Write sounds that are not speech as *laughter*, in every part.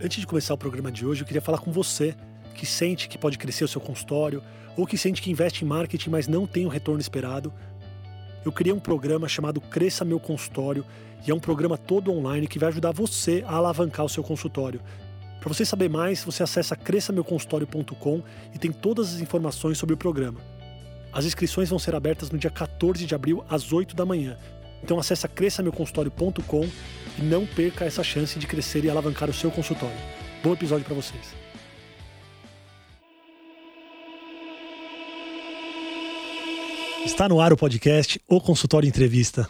Antes de começar o programa de hoje, eu queria falar com você que sente que pode crescer o seu consultório ou que sente que investe em marketing, mas não tem o retorno esperado. Eu criei um programa chamado Cresça Meu Consultório e é um programa todo online que vai ajudar você a alavancar o seu consultório. Para você saber mais, você acessa cresçameuconsultório.com e tem todas as informações sobre o programa. As inscrições vão ser abertas no dia 14 de abril às 8 da manhã. Então acessa cresçameuconsultório.com e não perca essa chance de crescer e alavancar o seu consultório. Bom episódio para vocês. Está no ar o podcast O Consultório Entrevista.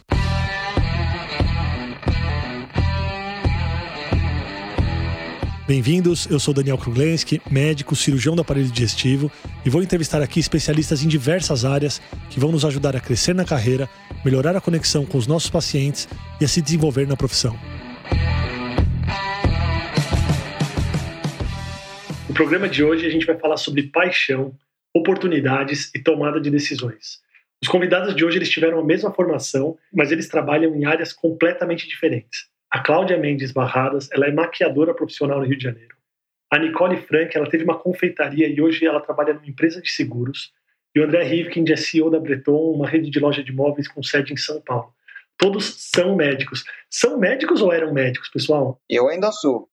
Bem-vindos, eu sou Daniel Kruglenski, médico, cirurgião do aparelho digestivo e vou entrevistar aqui especialistas em diversas áreas que vão nos ajudar a crescer na carreira, melhorar a conexão com os nossos pacientes e a se desenvolver na profissão. No programa de hoje a gente vai falar sobre paixão, oportunidades e tomada de decisões. Os convidados de hoje eles tiveram a mesma formação, mas eles trabalham em áreas completamente diferentes. A Cláudia Mendes Barradas, ela é maquiadora profissional no Rio de Janeiro. A Nicole Frank, ela teve uma confeitaria e hoje ela trabalha numa empresa de seguros. E o André Rivkind é CEO da Breton, uma rede de loja de móveis com sede em São Paulo. Todos são médicos. São médicos ou eram médicos, pessoal? Eu ainda sou.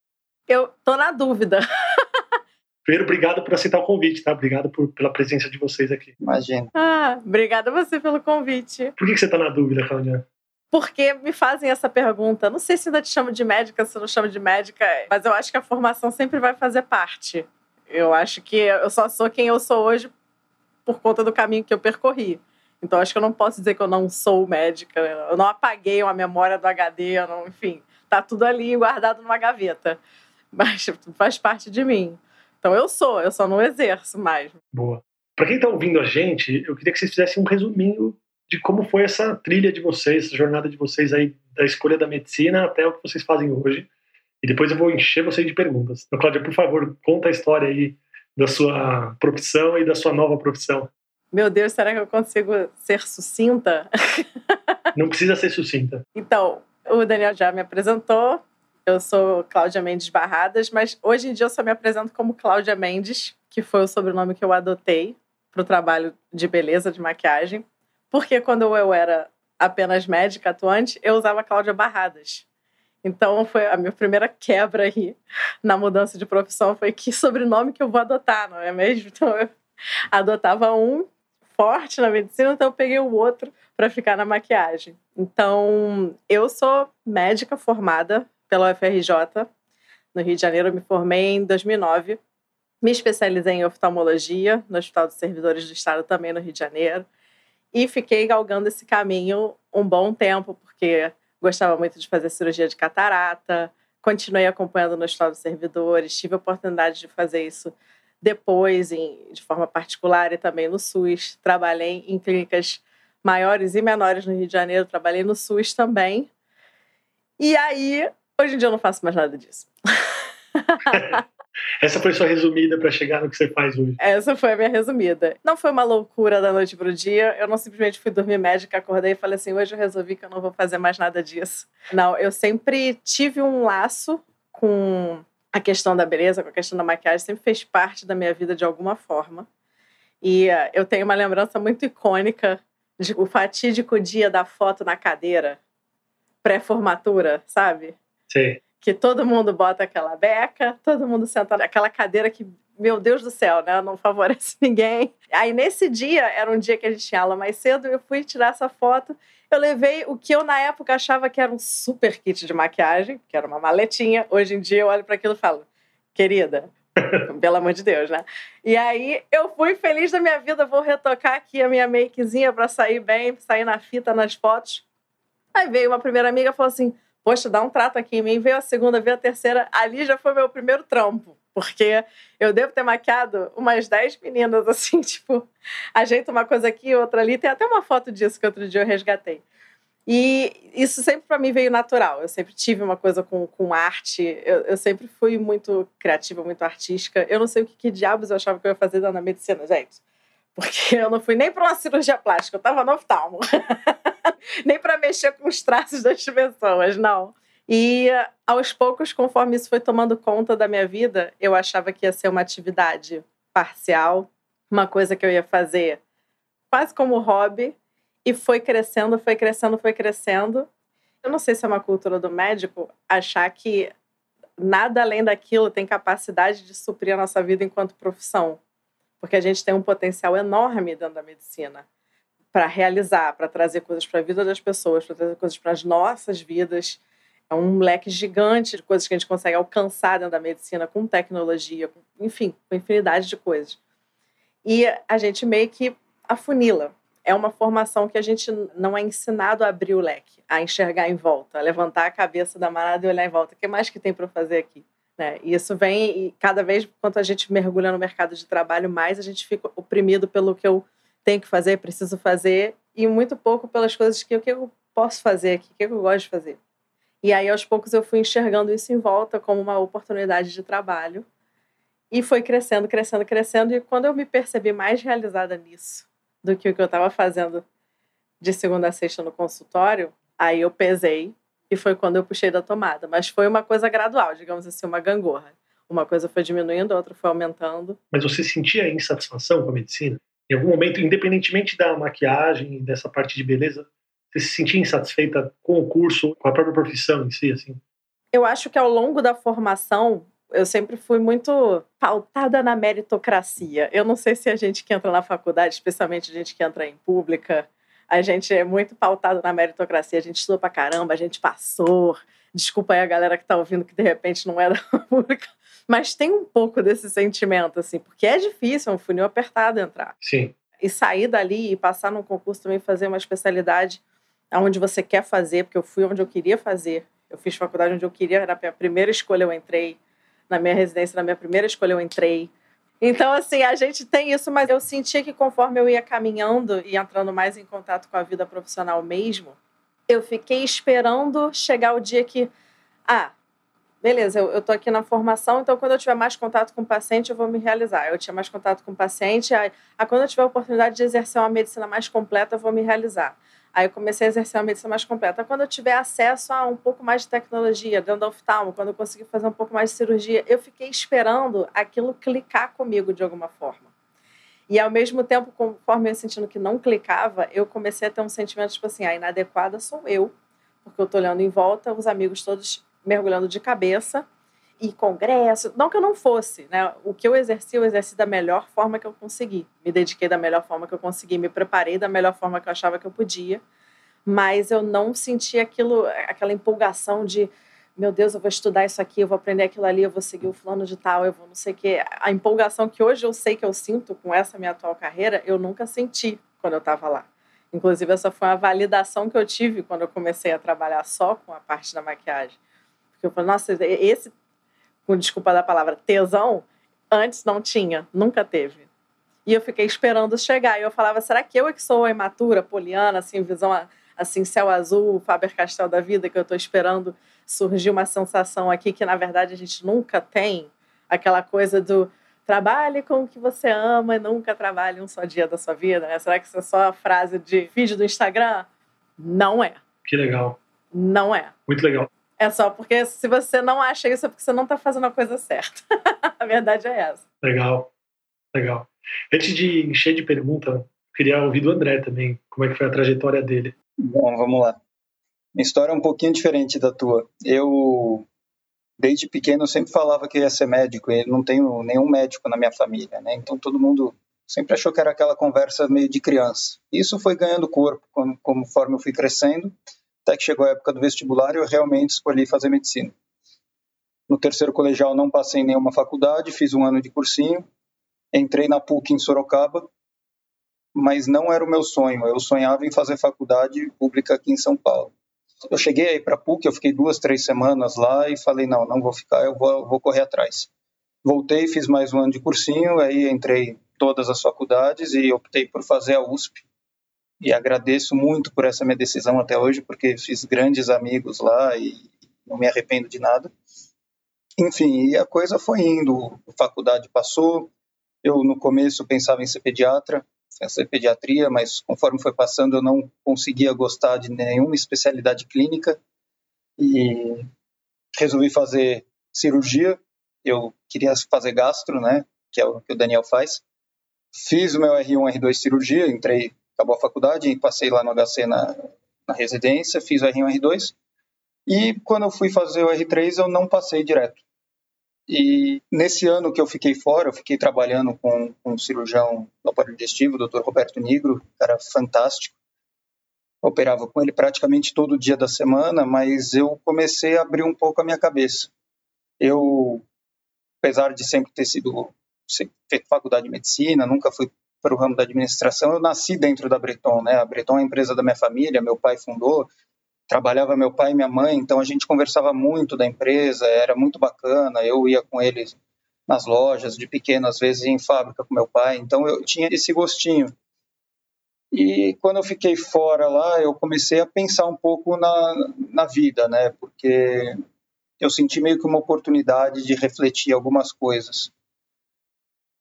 Eu tô na dúvida. *laughs* Primeiro, obrigado por aceitar o convite, tá? Obrigado por, pela presença de vocês aqui. Imagina. Ah, obrigada a você pelo convite. Por que, que você está na dúvida, Cláudia? Porque me fazem essa pergunta. Não sei se ainda te chamo de médica, se não chamo de médica, mas eu acho que a formação sempre vai fazer parte. Eu acho que eu só sou quem eu sou hoje por conta do caminho que eu percorri. Então acho que eu não posso dizer que eu não sou médica. Eu não apaguei uma memória do HD, não, enfim, tá tudo ali guardado numa gaveta. *laughs* Mas faz parte de mim. Então eu sou, eu só não exerço mais. Boa. Para quem está ouvindo a gente, eu queria que vocês fizessem um resuminho de como foi essa trilha de vocês, essa jornada de vocês aí, da escolha da medicina até o que vocês fazem hoje. E depois eu vou encher vocês de perguntas. Então, Cláudia, por favor, conta a história aí da sua profissão e da sua nova profissão. Meu Deus, será que eu consigo ser sucinta? *laughs* Não precisa ser sucinta. Então, o Daniel já me apresentou, eu sou Cláudia Mendes Barradas, mas hoje em dia eu só me apresento como Cláudia Mendes, que foi o sobrenome que eu adotei para o trabalho de beleza, de maquiagem. Porque quando eu era apenas médica atuante, eu usava Cláudia Barradas. Então foi a minha primeira quebra aí na mudança de profissão foi que sobrenome que eu vou adotar, não é mesmo? Então eu adotava um forte na medicina, então eu peguei o outro para ficar na maquiagem. Então eu sou médica formada pela UFRJ. No Rio de Janeiro, eu me formei em 2009. Me especializei em oftalmologia no Hospital dos Servidores do Estado, também no Rio de Janeiro. E fiquei galgando esse caminho um bom tempo, porque gostava muito de fazer cirurgia de catarata. Continuei acompanhando no Hospital dos Servidores. Tive a oportunidade de fazer isso depois, em, de forma particular, e também no SUS. Trabalhei em clínicas maiores e menores no Rio de Janeiro. Trabalhei no SUS também. E aí, Hoje em dia eu não faço mais nada disso. *laughs* *laughs* Essa foi sua resumida para chegar no que você faz hoje. Essa foi a minha resumida. Não foi uma loucura da noite pro dia. Eu não simplesmente fui dormir médica, acordei e falei assim: hoje eu resolvi que eu não vou fazer mais nada disso. Não, eu sempre tive um laço com a questão da beleza, com a questão da maquiagem, sempre fez parte da minha vida de alguma forma. E uh, eu tenho uma lembrança muito icônica de o fatídico dia da foto na cadeira, pré-formatura, sabe? Sim. Que todo mundo bota aquela beca, todo mundo senta naquela cadeira que, meu Deus do céu, né? Não favorece *laughs* ninguém. Aí nesse dia, era um dia que a gente tinha aula mais cedo, eu fui tirar essa foto. Eu levei o que eu na época achava que era um super kit de maquiagem, que era uma maletinha. Hoje em dia eu olho para aquilo e falo, querida, *laughs* pelo amor de Deus, né? E aí eu fui feliz da minha vida, vou retocar aqui a minha makezinha para sair bem, sair na fita nas fotos. Aí veio uma primeira amiga e falou assim: poxa, dá um trato aqui em mim, veio a segunda, veio a terceira, ali já foi meu primeiro trampo. Porque eu devo ter maquiado umas 10 meninas, *laughs* assim, tipo, ajeita uma coisa aqui, outra ali. Tem até uma foto disso que outro dia eu resgatei. E isso sempre para mim veio natural. Eu sempre tive uma coisa com, com arte. Eu, eu sempre fui muito criativa, muito artística. Eu não sei o que, que diabos eu achava que eu ia fazer na medicina, gente. Porque eu não fui nem para uma cirurgia plástica, eu estava no oftalmo. *laughs* *laughs* nem para mexer com os traços das pessoas, não. E aos poucos, conforme isso foi tomando conta da minha vida, eu achava que ia ser uma atividade parcial, uma coisa que eu ia fazer quase como hobby, e foi crescendo, foi crescendo, foi crescendo. Eu não sei se é uma cultura do médico achar que nada além daquilo tem capacidade de suprir a nossa vida enquanto profissão, porque a gente tem um potencial enorme dentro da medicina para realizar, para trazer coisas para a vida das pessoas, para trazer coisas para as nossas vidas. É um leque gigante de coisas que a gente consegue alcançar dentro da medicina com tecnologia, com, enfim, com infinidade de coisas. E a gente meio que afunila. É uma formação que a gente não é ensinado a abrir o leque, a enxergar em volta, a levantar a cabeça da marada e olhar em volta. O que mais que tem para fazer aqui? Né? E isso vem, e cada vez quanto a gente mergulha no mercado de trabalho, mais a gente fica oprimido pelo que eu tenho que fazer, preciso fazer, e muito pouco pelas coisas que, que eu posso fazer aqui, o que eu gosto de fazer. E aí, aos poucos, eu fui enxergando isso em volta como uma oportunidade de trabalho. E foi crescendo, crescendo, crescendo. E quando eu me percebi mais realizada nisso do que o que eu estava fazendo de segunda a sexta no consultório, aí eu pesei e foi quando eu puxei da tomada. Mas foi uma coisa gradual, digamos assim, uma gangorra. Uma coisa foi diminuindo, a outra foi aumentando. Mas você sentia insatisfação com a medicina? Em algum momento, independentemente da maquiagem dessa parte de beleza, você se sentia insatisfeita com o curso, com a própria profissão em si, assim? Eu acho que ao longo da formação, eu sempre fui muito pautada na meritocracia. Eu não sei se a gente que entra na faculdade, especialmente a gente que entra em pública, a gente é muito pautado na meritocracia. A gente estudou pra caramba, a gente passou. Desculpa aí a galera que tá ouvindo que de repente não é da *laughs* pública. Mas tem um pouco desse sentimento, assim, porque é difícil, é um funil apertado entrar. Sim. E sair dali e passar num concurso também, fazer uma especialidade aonde você quer fazer, porque eu fui onde eu queria fazer. Eu fiz faculdade onde eu queria, na minha primeira escolha eu entrei. Na minha residência, na minha primeira escolha eu entrei. Então, assim, a gente tem isso, mas eu sentia que conforme eu ia caminhando e entrando mais em contato com a vida profissional mesmo, eu fiquei esperando chegar o dia que, ah, beleza, eu, tô aqui na formação, então quando eu tiver mais contato com o paciente, eu vou me realizar. Eu tinha mais contato com o paciente, aí, aí quando eu tiver a oportunidade de exercer uma medicina mais completa, eu vou me realizar. Aí eu comecei a exercer uma medicina mais completa. Quando eu tiver acesso a um pouco mais de tecnologia dentro da oftalmo, quando eu conseguir fazer um pouco mais de cirurgia, eu fiquei esperando aquilo clicar comigo de alguma forma. E ao mesmo tempo, conforme eu sentindo que não clicava, eu comecei a ter um sentimento tipo assim, a inadequada sou eu, porque eu tô olhando em volta, os amigos todos mergulhando de cabeça e congresso, não que eu não fosse, né? O que eu exerci, eu exerci da melhor forma que eu consegui. Me dediquei da melhor forma que eu consegui, me preparei da melhor forma que eu achava que eu podia, mas eu não senti aquilo, aquela empolgação de meu Deus, eu vou estudar isso aqui, eu vou aprender aquilo ali, eu vou seguir o plano de tal, eu vou não sei o quê. A empolgação que hoje eu sei que eu sinto com essa minha atual carreira, eu nunca senti quando eu estava lá. Inclusive, essa foi uma validação que eu tive quando eu comecei a trabalhar só com a parte da maquiagem. Porque eu falei, nossa, esse com desculpa da palavra, tesão, antes não tinha, nunca teve. E eu fiquei esperando chegar. E eu falava, será que eu é que sou a imatura, poliana, assim, visão assim, céu azul, Faber-Castell da vida, que eu estou esperando surgir uma sensação aqui que, na verdade, a gente nunca tem? Aquela coisa do trabalhe com o que você ama e nunca trabalhe um só dia da sua vida, né? Será que isso é só a frase de vídeo do Instagram? Não é. Que legal. Não é. Muito legal. É só porque se você não acha isso é porque você não está fazendo a coisa certa. *laughs* a verdade é essa. Legal, legal. Antes de encher de pergunta, queria ouvir do André também, como é que foi a trajetória dele. Bom, vamos lá. Minha história é um pouquinho diferente da tua. Eu, desde pequeno, sempre falava que ia ser médico, e não tenho nenhum médico na minha família, né? Então todo mundo sempre achou que era aquela conversa meio de criança. Isso foi ganhando corpo conforme eu fui crescendo até que chegou a época do vestibular eu realmente escolhi fazer medicina. No terceiro colegial não passei em nenhuma faculdade, fiz um ano de cursinho, entrei na PUC em Sorocaba, mas não era o meu sonho. Eu sonhava em fazer faculdade pública aqui em São Paulo. Eu cheguei aí para a PUC, eu fiquei duas, três semanas lá e falei, não, não vou ficar, eu vou, vou correr atrás. Voltei, fiz mais um ano de cursinho, aí entrei todas as faculdades e optei por fazer a USP, e agradeço muito por essa minha decisão até hoje, porque fiz grandes amigos lá e não me arrependo de nada. Enfim, e a coisa foi indo, a faculdade passou, eu no começo pensava em ser pediatra, ser pediatria, mas conforme foi passando eu não conseguia gostar de nenhuma especialidade clínica e resolvi fazer cirurgia. Eu queria fazer gastro, né? Que é o que o Daniel faz. Fiz o meu R1, R2 cirurgia, entrei, acabou a faculdade, passei lá no HC na, na residência, fiz o R1, R2. E quando eu fui fazer o R3, eu não passei direto. E nesse ano que eu fiquei fora, eu fiquei trabalhando com, com um cirurgião do aparelho digestivo, o Dr. Roberto Negro, cara fantástico. Operava com ele praticamente todo dia da semana, mas eu comecei a abrir um pouco a minha cabeça. Eu, apesar de sempre ter sido feito faculdade de medicina, nunca fui para o ramo da administração, eu nasci dentro da Breton, né? A Breton é a empresa da minha família, meu pai fundou, trabalhava meu pai e minha mãe, então a gente conversava muito da empresa, era muito bacana. Eu ia com eles nas lojas, de pequeno, às vezes em fábrica com meu pai, então eu tinha esse gostinho. E quando eu fiquei fora lá, eu comecei a pensar um pouco na, na vida, né? Porque eu senti meio que uma oportunidade de refletir algumas coisas.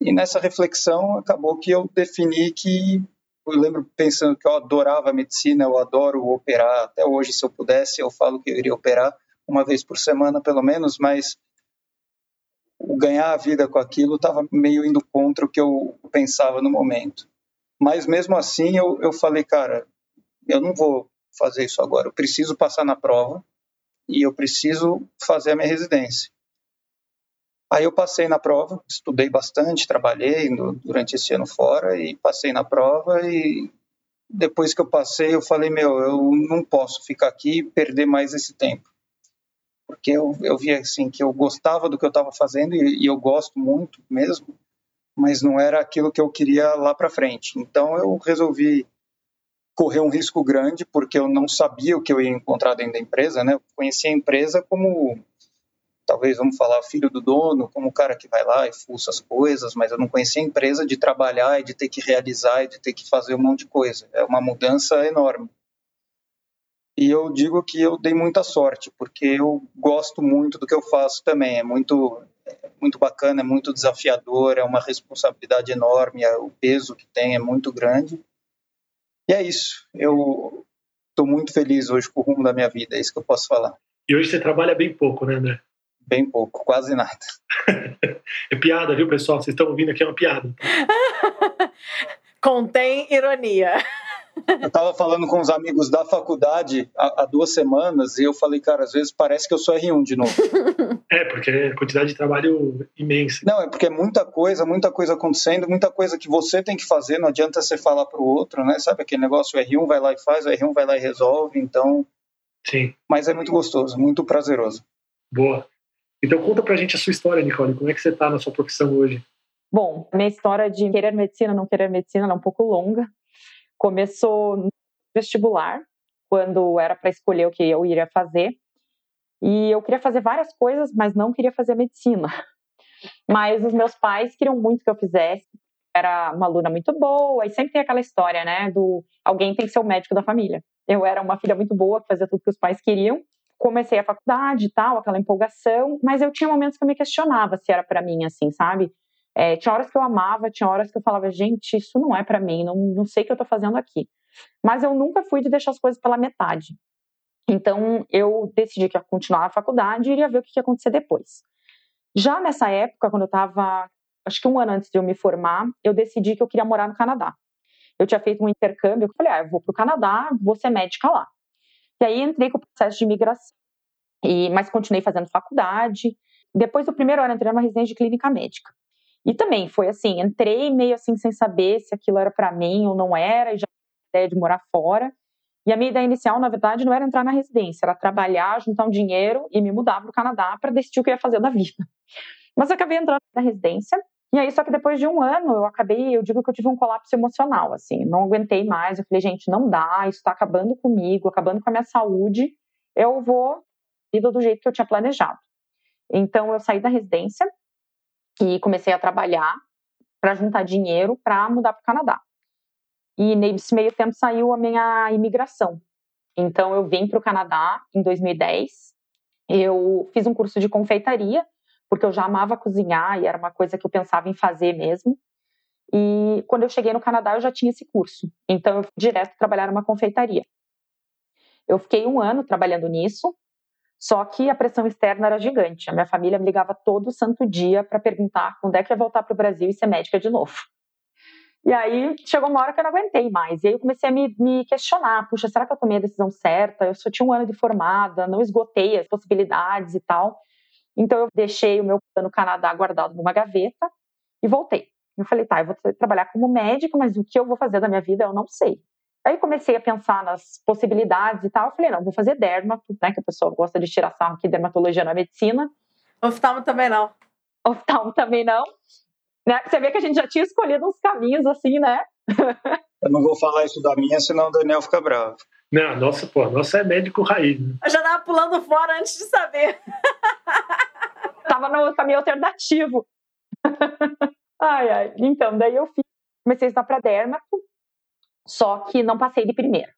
E nessa reflexão acabou que eu defini que eu lembro pensando que eu adorava medicina, eu adoro operar. Até hoje, se eu pudesse, eu falo que eu iria operar uma vez por semana, pelo menos, mas o ganhar a vida com aquilo estava meio indo contra o que eu pensava no momento. Mas mesmo assim, eu, eu falei, cara, eu não vou fazer isso agora. Eu preciso passar na prova e eu preciso fazer a minha residência. Aí eu passei na prova, estudei bastante, trabalhei no, durante esse ano fora e passei na prova e depois que eu passei eu falei, meu, eu não posso ficar aqui e perder mais esse tempo. Porque eu, eu vi assim que eu gostava do que eu estava fazendo e, e eu gosto muito mesmo, mas não era aquilo que eu queria lá para frente. Então eu resolvi correr um risco grande porque eu não sabia o que eu ia encontrar dentro da empresa, né? Eu conhecia a empresa como talvez vamos falar filho do dono, como o cara que vai lá e fuça as coisas, mas eu não conhecia a empresa de trabalhar e de ter que realizar e de ter que fazer um monte de coisa. É uma mudança enorme. E eu digo que eu dei muita sorte, porque eu gosto muito do que eu faço também. É muito, é muito bacana, é muito desafiador, é uma responsabilidade enorme, é, o peso que tem é muito grande. E é isso. Eu estou muito feliz hoje com o rumo da minha vida, é isso que eu posso falar. E hoje você trabalha bem pouco, né, André? Bem pouco, quase nada. *laughs* é piada, viu, pessoal? Vocês estão ouvindo aqui, é uma piada. *laughs* Contém ironia. Eu estava falando com os amigos da faculdade há, há, duas semanas e eu falei, cara, às vezes parece que eu sou R1 de novo. *laughs* É, porque é quantidade de trabalho imensa. Não, é porque é muita coisa, muita coisa acontecendo, muita coisa que você tem que fazer, não adianta você falar para o outro, né? Sabe aquele negócio, o R1 vai lá e faz, o R1 vai lá e resolve, então... Sim. Mas é muito gostoso, muito prazeroso. Boa. Então conta pra gente a sua história, Nicole, como é que você está na sua profissão hoje? Bom, minha história de querer medicina, não querer medicina é um pouco longa. Começou no vestibular, quando era para escolher o que eu iria fazer. E eu queria fazer várias coisas, mas não queria fazer medicina. *laughs* Mas os meus pais queriam muito que eu fizesse. Era uma aluna muito boa, e sempre tem aquela história, né, do alguém tem que ser o médico da família. Eu era uma filha muito boa, que fazia tudo que os pais queriam, comecei a faculdade e tal, aquela empolgação, mas eu tinha momentos que eu me questionava se era para mim, assim, sabe? É, tinha horas que eu amava, tinha horas que eu falava, gente, isso não é para mim, não, não sei o que eu tô fazendo aqui. Mas eu nunca fui de deixar as coisas pela metade. Então, eu decidi que ia continuar a faculdade e iria ver o que ia acontecer depois. Já nessa época, quando eu estava, acho que um ano antes de eu me formar, eu decidi que eu queria morar no Canadá. Eu tinha feito um intercâmbio, eu falei, ah, eu vou para o Canadá, vou ser médica lá. E aí entrei com o processo de imigração, e, mas continuei fazendo faculdade. Depois do primeiro ano, entrei numa residência de clínica médica. E também foi assim, entrei meio assim sem saber se aquilo era para mim ou não era, e já tinha ideia de morar fora. E a minha ideia inicial, na verdade, não era entrar na residência, era trabalhar, juntar um dinheiro e me mudar para o Canadá para decidir o que eu ia fazer da vida. *laughs* Mas acabei entrando na residência e aí, só que depois de um ano, eu acabei, eu digo que eu tive um colapso emocional, assim, não aguentei mais. Eu falei, gente, não dá, isso está acabando comigo, acabando com a minha saúde. Eu vou vida do jeito que eu tinha planejado. Então, eu saí da residência e comecei a trabalhar para juntar dinheiro para mudar para o Canadá. E nesse meio tempo saiu a minha imigração. Então, eu vim para o Canadá em 2010. Eu fiz um curso de confeitaria porque eu já amava cozinhar e era uma coisa que eu pensava em fazer mesmo. E quando eu cheguei no Canadá, eu já tinha esse curso. Então, eu fui direto trabalhar numa confeitaria. Eu fiquei um ano trabalhando nisso, Só que a pressão externa era gigante. A minha família me ligava todo santo dia para perguntar quando é que ia voltar para o Brasil e ser médica de novo. E aí chegou uma hora que eu não aguentei mais. E aí eu comecei a me, me, questionar: puxa, será que eu tomei a decisão certa? Eu só tinha um ano de formada, não esgotei as possibilidades e tal. Então eu deixei o meu plano Canadá guardado numa gaveta e voltei. Eu falei: tá, eu vou trabalhar como médica, mas o que eu vou fazer da minha vida eu não sei. Aí comecei a pensar nas possibilidades e tal. Eu falei, não, vou fazer dermato, né? Que a pessoa gosta de tirar sarro que dermatologia não é medicina. Oftalmo também não. Oftalmo também não. Né? Você vê que a gente já tinha escolhido uns caminhos assim, né? Eu não vou falar isso da minha, senão o Daniel fica bravo. Não, nossa, pô, nossa é médico raiz. Né? Eu já tava pulando fora antes de saber. *laughs* tava no caminho alternativo. *laughs* ai, ai. Então, daí eu fiz, comecei a estudar para dermato só que não passei de primeira.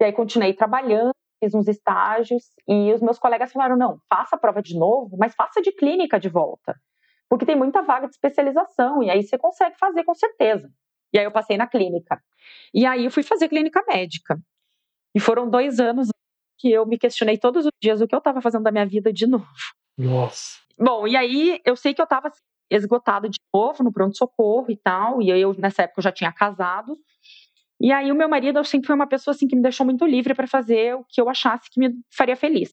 E aí continuei trabalhando, fiz uns estágios e os meus colegas falaram: não, faça a prova de novo, mas faça de clínica de volta, porque tem muita vaga de especialização e aí você consegue fazer com certeza. E aí eu passei na clínica. E aí eu fui fazer clínica médica. E foram dois anos que eu me questionei todos os dias o que eu estava fazendo da minha vida de novo. Nossa. Bom, e aí eu sei que eu estava esgotada de novo no pronto-socorro e tal, e eu nessa época eu já tinha casado. E aí o meu marido sempre foi uma pessoa assim que me deixou muito livre para fazer o que eu achasse que me faria feliz.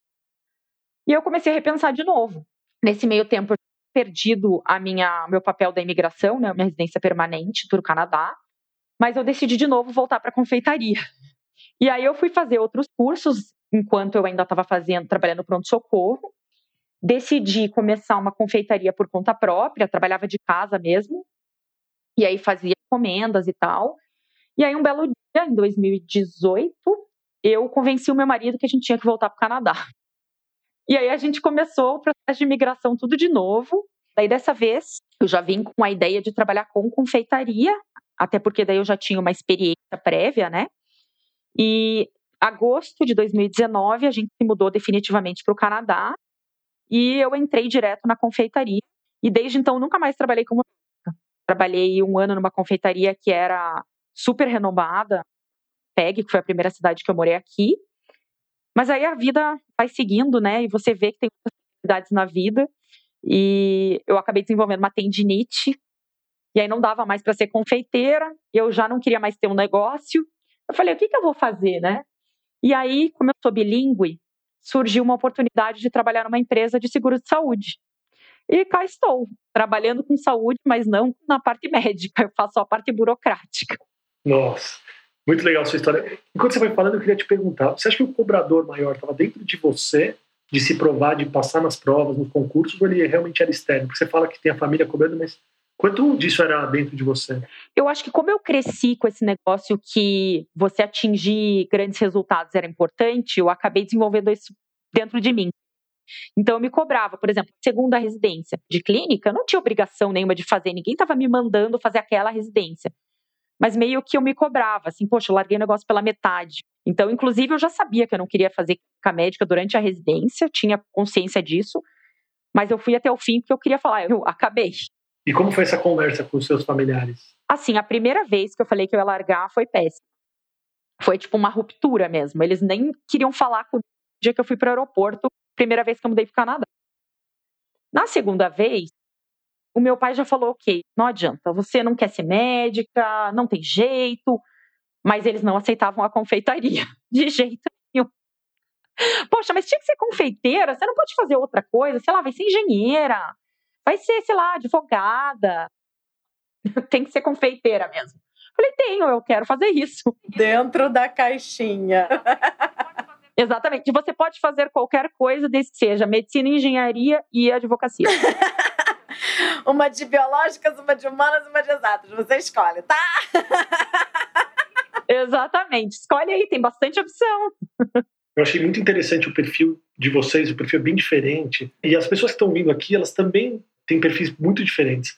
E eu comecei a repensar de novo. Nesse meio tempo eu perdido a minha meu papel da imigração, né, minha residência permanente do Canadá, mas eu decidi de novo voltar para confeitaria. E aí eu fui fazer outros cursos enquanto eu ainda estava fazendo, trabalhando pronto socorro. Decidi começar uma confeitaria por conta própria, trabalhava de casa mesmo. E aí fazia encomendas e tal. E aí, um belo dia, em 2018, eu convenci o meu marido que a gente tinha que voltar para o Canadá. *laughs* E aí a gente começou o processo de imigração tudo de novo. Daí, dessa vez, eu já vim com a ideia de trabalhar com confeitaria, até porque daí eu já tinha uma experiência prévia, né? E agosto de 2019, a gente se mudou definitivamente para o Canadá e eu entrei direto na confeitaria. E desde então nunca mais trabalhei como Trabalhei um ano numa confeitaria que era super renomada, PEG, que foi a primeira cidade que eu morei aqui. Mas aí a vida vai seguindo, né? E você vê que tem possibilidades na vida. E eu acabei desenvolvendo uma tendinite. E aí não dava mais para ser confeiteira. Eu já não queria mais ter um negócio. Eu falei, o que, que eu vou fazer, né? E aí, como eu sou bilíngue, surgiu uma oportunidade de trabalhar numa empresa de seguro de saúde. E cá estou, trabalhando com saúde, mas não na parte médica, eu faço a parte burocrática. Nossa, muito legal a sua história. Enquanto você vai falando, eu queria te perguntar: você acha que o cobrador maior estava dentro de você, de se provar, de passar nas provas, nos concursos, ou ele realmente era externo? Porque você fala que tem a família cobrando, mas quanto disso era dentro de você? Eu acho que, como eu cresci com esse negócio que você atingir grandes resultados era importante, eu acabei desenvolvendo isso dentro de mim. Então eu me cobrava, por exemplo, segunda residência de clínica, eu não tinha obrigação nenhuma de fazer, ninguém estava me mandando fazer aquela residência mas meio que eu me cobrava, assim, poxa, eu larguei o negócio pela metade. Então, inclusive, eu já sabia que eu não queria fazer clínica médica durante a residência, tinha consciência disso, mas eu fui até o fim porque eu queria falar, eu acabei. E como foi essa conversa com os seus familiares? Assim, a primeira vez que eu falei que eu ia largar foi péssimo. Foi tipo uma ruptura mesmo. Eles nem queriam falar com o dia que eu fui para o aeroporto, primeira vez que eu mudei para Canadá. Na segunda vez, o meu pai já falou: ok, não adianta, você não quer ser médica, não tem jeito, mas eles não aceitavam a confeitaria, *laughs* de jeito nenhum. Poxa, mas tinha que ser confeiteira, você não pode fazer outra coisa, sei lá, vai ser engenheira, vai ser, sei lá, advogada. *laughs* tem que ser confeiteira mesmo. Falei, tenho, eu quero fazer isso. Dentro da caixinha. *laughs* Exatamente. Você pode fazer qualquer coisa, desde que seja medicina, engenharia e advocacia. *laughs* uma de biológicas, uma de humanas, uma de exatas. Você escolhe, tá? Exatamente. Escolhe aí, tem bastante opção. Eu achei muito interessante o perfil de vocês, o perfil é bem diferente. E as pessoas que estão vindo aqui, elas também têm perfis muito diferentes.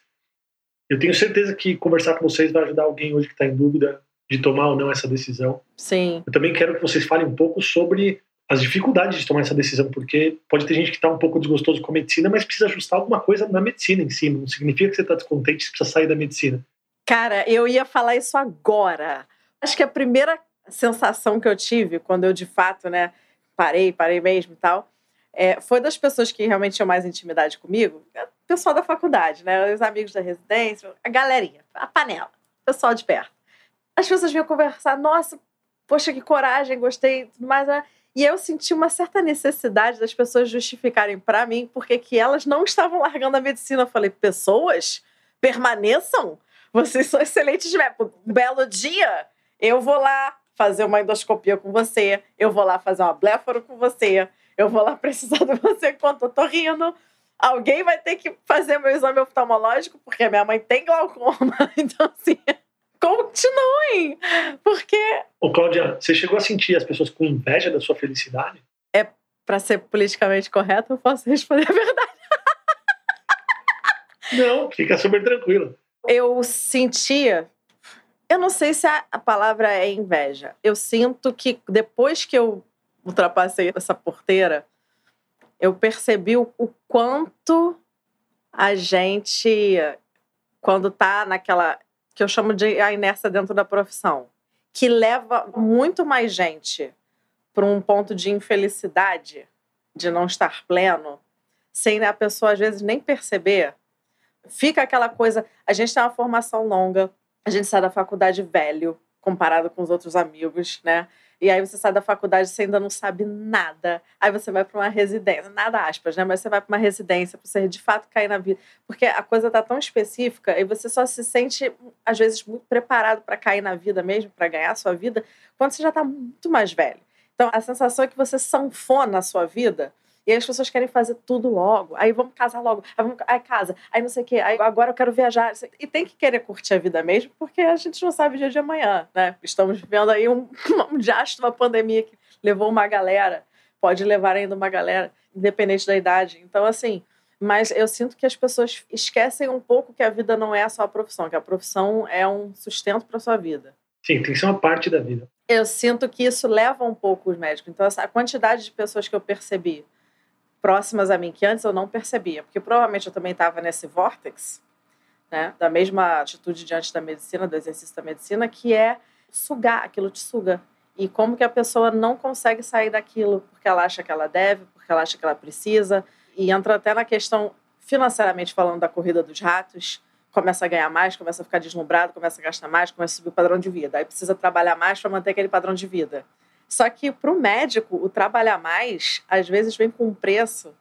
Eu tenho certeza que conversar com vocês vai ajudar alguém hoje que está em dúvida de tomar ou não essa decisão. Sim. Eu também quero que vocês falem um pouco sobre as dificuldades de tomar essa decisão, porque pode ter gente que está um pouco desgostoso com a medicina, mas precisa ajustar alguma coisa na medicina em si. Não significa que você está descontente, você precisa sair da medicina. Cara, eu ia falar isso agora. Acho que a primeira sensação que eu tive quando eu de fato, né, parei, parei mesmo e tal, é, foi das pessoas que realmente tinham mais intimidade comigo, o é pessoal da faculdade, né? Os amigos da residência, a galerinha, a panela, o pessoal de perto. As pessoas vinham conversar, nossa, poxa, que coragem, gostei, tudo mais. Né? E eu senti uma certa necessidade das pessoas justificarem para mim porque que elas não estavam largando a medicina. Eu falei, pessoas, permaneçam, vocês são excelentes. Um belo dia, eu vou lá fazer uma endoscopia com você, eu vou lá fazer uma bléforo com você, eu vou lá precisar de você enquanto eu tô rindo. Alguém vai ter que fazer meu exame oftalmológico, porque minha mãe tem glaucoma. *laughs* Então, assim, continuem. Porque. Ô, Cláudia, você chegou a sentir as pessoas com inveja da sua felicidade? É, para ser politicamente correto, eu posso responder a verdade. *laughs* Não, fica super tranquila. Eu sentia. Eu não sei se a, a palavra é inveja. Eu sinto que depois que eu ultrapassei essa porteira, eu percebi o, quanto a gente, quando tá naquela que eu chamo de a inércia dentro da profissão, que leva muito mais gente para um ponto de infelicidade, de não estar pleno, sem a pessoa às vezes nem perceber. Fica aquela coisa, a gente tem uma formação longa, a gente sai da faculdade velho, comparado com os outros amigos, né? E aí você sai da faculdade, você ainda não sabe nada. Aí você vai para uma residência, nada aspas, né? Mas você vai para uma residência para você de fato cair na vida. Porque a coisa tá tão específica e você só se sente, às vezes, muito preparado para cair na vida mesmo, para ganhar a sua vida, quando você já está muito mais velho. Então, a sensação é que você sanfona a sua vida e aí as pessoas querem fazer tudo logo. Aí vamos casar logo. Aí, vamos, aí casa. Aí não sei o quê. Aí agora eu quero viajar. E tem que querer curtir a vida mesmo, porque a gente não sabe o dia de amanhã, né? Estamos vivendo aí um, *laughs* um diacho, uma pandemia que levou uma galera. Pode levar ainda uma galera, independente da idade. Então, assim, mas eu sinto que as pessoas esquecem um pouco que a vida não é só a profissão, que a profissão é um sustento para sua vida. Sim, tem que ser uma parte da vida. Eu sinto que isso leva um pouco os médicos. Então, a quantidade de pessoas que eu percebi próximas a mim que antes eu não percebia, porque provavelmente eu também estava nesse vórtex, né, da mesma atitude diante da medicina, do exercício da medicina, que é sugar, aquilo te suga. E como que a pessoa não consegue sair daquilo porque ela acha que ela deve, porque ela acha que ela precisa, e entra até na questão financeiramente falando da corrida dos ratos, começa a ganhar mais, começa a ficar deslumbrado, começa a gastar mais, começa a subir o padrão de vida. Aí precisa trabalhar mais para manter aquele padrão de vida. Só que para o médico, o trabalhar mais, às vezes vem com um preço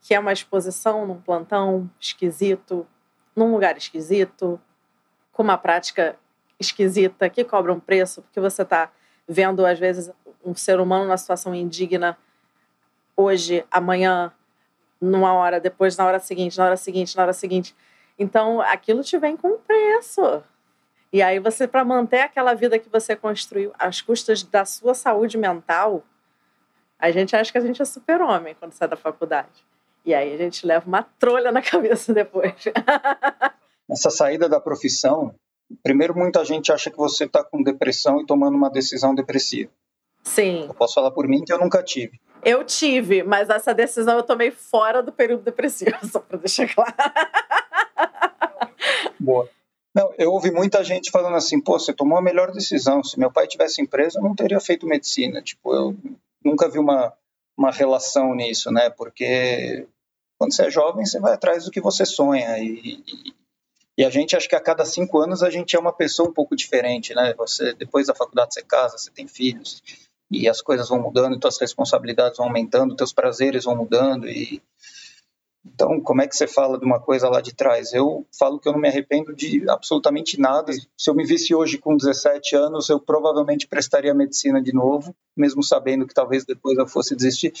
que é uma exposição num plantão esquisito, num lugar esquisito, com uma prática esquisita, que cobra um preço, porque você está vendo, às vezes, um ser humano numa situação indigna hoje, amanhã, numa hora, depois na hora seguinte, na hora seguinte, na hora seguinte. Então, aquilo te vem com preço. E aí você, para manter aquela vida que você construiu às custas da sua saúde mental, a gente acha que a gente é super-homem quando sai da faculdade. E aí a gente leva uma trolha na *laughs* cabeça depois. Essa saída da profissão, primeiro muita gente acha que você está com depressão e tomando uma decisão depressiva. Sim. Eu posso falar por mim que eu nunca tive. Eu tive, mas essa decisão eu tomei fora do período depressivo, *laughs* só para deixar claro. Boa. Não, eu ouvi muita gente falando assim, pô, você tomou a melhor decisão. Se meu pai tivesse empresa, eu não teria feito medicina. Tipo, eu nunca vi uma, uma relação nisso, né? Porque quando você é jovem, você vai atrás do que você sonha. E, e, e, a gente, acho que a cada cinco anos, a gente é uma pessoa um pouco diferente, né? Você, depois da faculdade, você casa, você tem filhos. E as coisas vão mudando, suas responsabilidades vão aumentando, teus prazeres vão mudando. E, então, como é que você fala de uma coisa lá de trás? Eu falo que eu não me arrependo de absolutamente nada. Se eu me visse hoje com 17 anos, eu provavelmente prestaria medicina de novo, mesmo sabendo que talvez depois eu fosse desistir.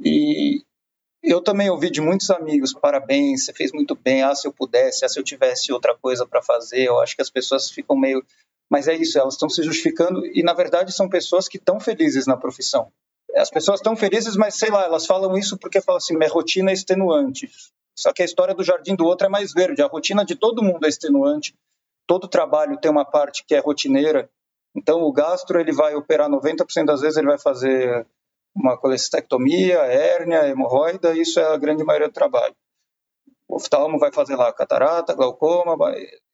E eu também ouvi de muitos amigos: parabéns, você fez muito bem. Ah, se eu pudesse, ah, se eu tivesse outra coisa para fazer. Eu acho que as pessoas ficam meio. Mas é isso, elas estão se justificando e, na verdade, são pessoas que estão felizes na profissão as pessoas estão felizes, mas sei lá, elas falam isso porque falam assim, minha rotina é extenuante. Só que a história do jardim do outro é mais verde. A rotina de todo mundo é extenuante. Todo trabalho tem uma parte que é rotineira. Então, o gastro ele vai operar 90% das vezes, ele vai fazer uma colestectomia, hérnia, hemorroida, isso é a grande maioria do trabalho. O oftalmo vai fazer lá catarata, glaucoma,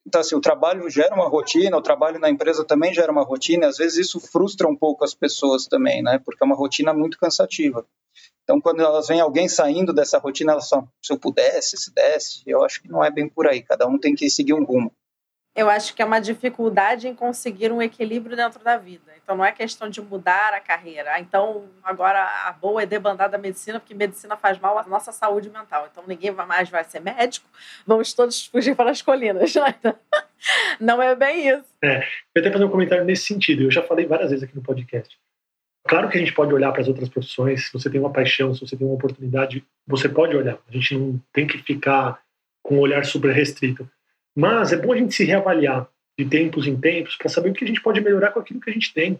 então, assim, o trabalho gera uma rotina, o trabalho na empresa também gera uma rotina, e às vezes isso frustra um pouco as pessoas também, né? Porque é uma rotina muito cansativa. Então, quando elas veem alguém saindo dessa rotina, elas falam, se eu pudesse, se desse, eu acho que não é bem por aí. Cada um tem que seguir um rumo. Eu acho que é uma dificuldade em conseguir um equilíbrio dentro da vida. Então, não é questão de mudar a carreira. Ah, então, agora a boa é debandar da medicina, porque medicina faz mal à nossa saúde mental. Então, ninguém mais vai ser médico, vamos todos fugir para as colinas. *laughs* Não é bem isso. É, eu até fazer um comentário nesse sentido. Eu já falei várias vezes aqui no podcast. Claro que a gente pode olhar para as outras profissões. Se você tem uma paixão, se você tem uma oportunidade, você pode olhar. A gente não tem que ficar com um olhar super restrito. Mas é bom a gente se reavaliar de tempos em tempos para saber o que a gente pode melhorar com aquilo que a gente tem.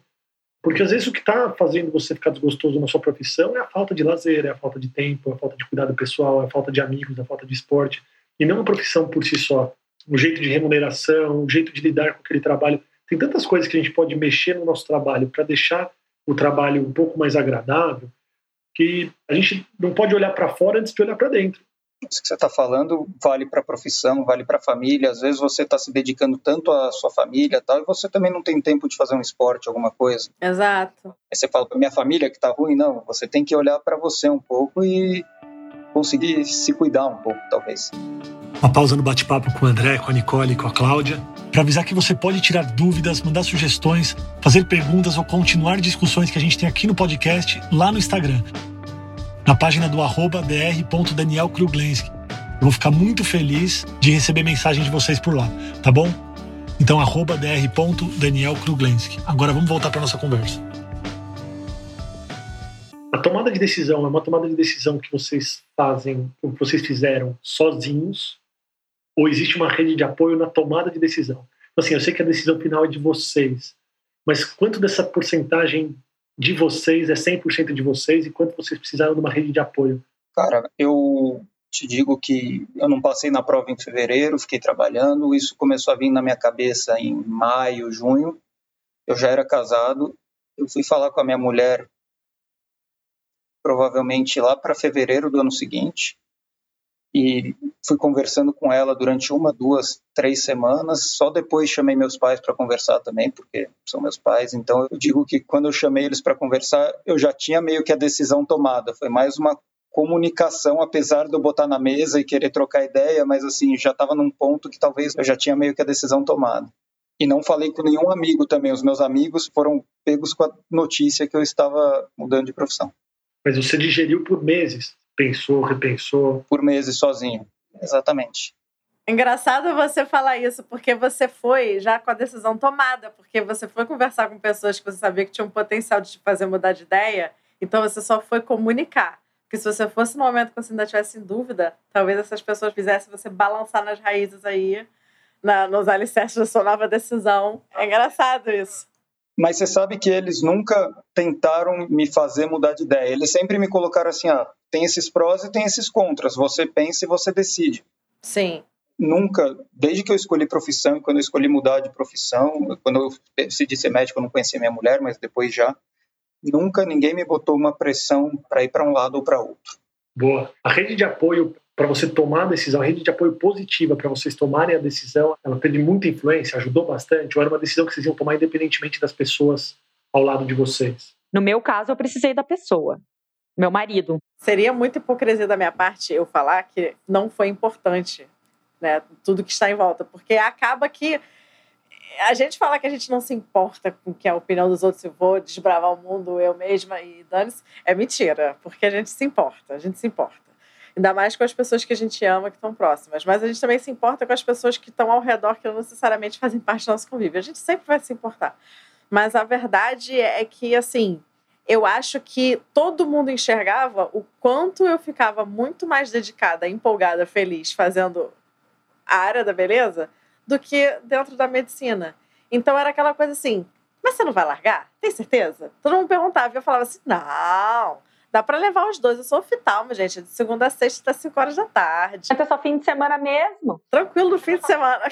Porque às vezes o que está fazendo você ficar desgostoso na sua profissão é a falta de lazer, é a falta de tempo, é a falta de cuidado pessoal, é a falta de amigos, é a falta de esporte. E não a profissão por si só. O jeito de remuneração, o jeito de lidar com aquele trabalho. Tem tantas coisas que a gente pode mexer no nosso trabalho para deixar o trabalho um pouco mais agradável, que a gente não pode olhar para fora antes de olhar para dentro. Isso que você está falando vale para a profissão, vale para a família. Às vezes você está se dedicando tanto à sua família tal, e você também não tem tempo de fazer um esporte, alguma coisa. Exato. Aí você fala para minha família que está ruim, não. Você tem que olhar para você um pouco e conseguir se cuidar um pouco, talvez. Uma pausa no bate-papo com o André, com a Nicole e com a Cláudia, para avisar que você pode tirar dúvidas, mandar sugestões, fazer perguntas ou continuar discussões que a gente tem aqui no podcast lá no Instagram, na página do arroba dr.danielkruglenski. Eu vou ficar muito feliz de receber mensagem de vocês por lá, tá bom? Então, arroba dr.danielkruglenski. Agora vamos voltar para nossa conversa. A tomada de decisão é uma tomada de decisão que vocês fazem, que vocês fizeram sozinhos, ou existe uma rede de apoio na tomada de decisão? Assim, eu sei que a decisão final é de vocês, mas quanto dessa porcentagem de vocês é 100% de vocês e quanto vocês precisaram de uma rede de apoio? Cara, eu te digo que eu não passei na prova em fevereiro, fiquei trabalhando, isso começou a vir na minha cabeça em maio, junho. Eu já era casado, eu fui falar com a minha mulher provavelmente lá para fevereiro do ano seguinte e fui conversando com ela durante uma, duas, três semanas. Só depois chamei meus pais para conversar também, porque são meus pais. Então eu digo que quando eu chamei eles para conversar, eu já tinha meio que a decisão tomada. Foi mais uma comunicação, apesar de eu botar na mesa e querer trocar ideia, mas assim, já estava num ponto que talvez eu já tinha meio que a decisão tomada. E não falei com nenhum amigo também. Os meus amigos foram pegos com a notícia que eu estava mudando de profissão. Mas você digeriu por meses pensou, repensou? Por meses sozinho, exatamente. Engraçado você falar isso, porque você foi já com a decisão tomada, porque você foi conversar com pessoas que você sabia que tinham potencial de te fazer mudar de ideia, então você só foi comunicar. Porque se você fosse no momento que você ainda tivesse em dúvida, talvez essas pessoas fizessem você balançar nas raízes aí, na, nos alicerces da sua nova decisão. É engraçado isso. Mas você sabe que eles nunca tentaram me fazer mudar de ideia. Eles sempre me colocaram assim: ah, tem esses prós e tem esses contras. Você pensa e você decide. Sim. Nunca, desde que eu escolhi profissão, quando eu escolhi mudar de profissão, quando eu decidi ser médico, eu não conhecia minha mulher, mas depois já. Nunca ninguém me botou uma pressão para ir para um lado ou para outro. Boa. A rede de apoio para você tomar a decisão, a rede de apoio positiva para vocês tomarem a decisão, ela teve muita influência, ajudou bastante, ou era uma decisão que vocês iam tomar independentemente das pessoas ao lado de vocês? No meu caso, eu precisei da pessoa, meu marido. Seria muita hipocrisia da minha parte eu falar que não foi importante, né, tudo que está em volta, porque acaba que a gente fala que a gente não se importa com que a opinião dos outros, se vou desbravar o mundo eu mesma e dane-se, é mentira, porque a gente se importa, a gente se importa. Ainda mais com as pessoas que a gente ama, que estão próximas. Mas a gente também se importa com as pessoas que estão ao redor, que não necessariamente fazem parte do nosso convívio. A gente sempre vai se importar. Mas a verdade é que, assim, eu acho que todo mundo enxergava o quanto eu ficava muito mais dedicada, empolgada, feliz fazendo a área da beleza do que dentro da medicina. Então era aquela coisa assim: mas você não vai largar? Tem certeza? Todo mundo perguntava e eu falava assim: não Dá para levar os dois. Eu sou oftalmo, gente, de segunda a sexta até 5 horas da tarde. Até só fim de semana mesmo? Tranquilo no fim de semana.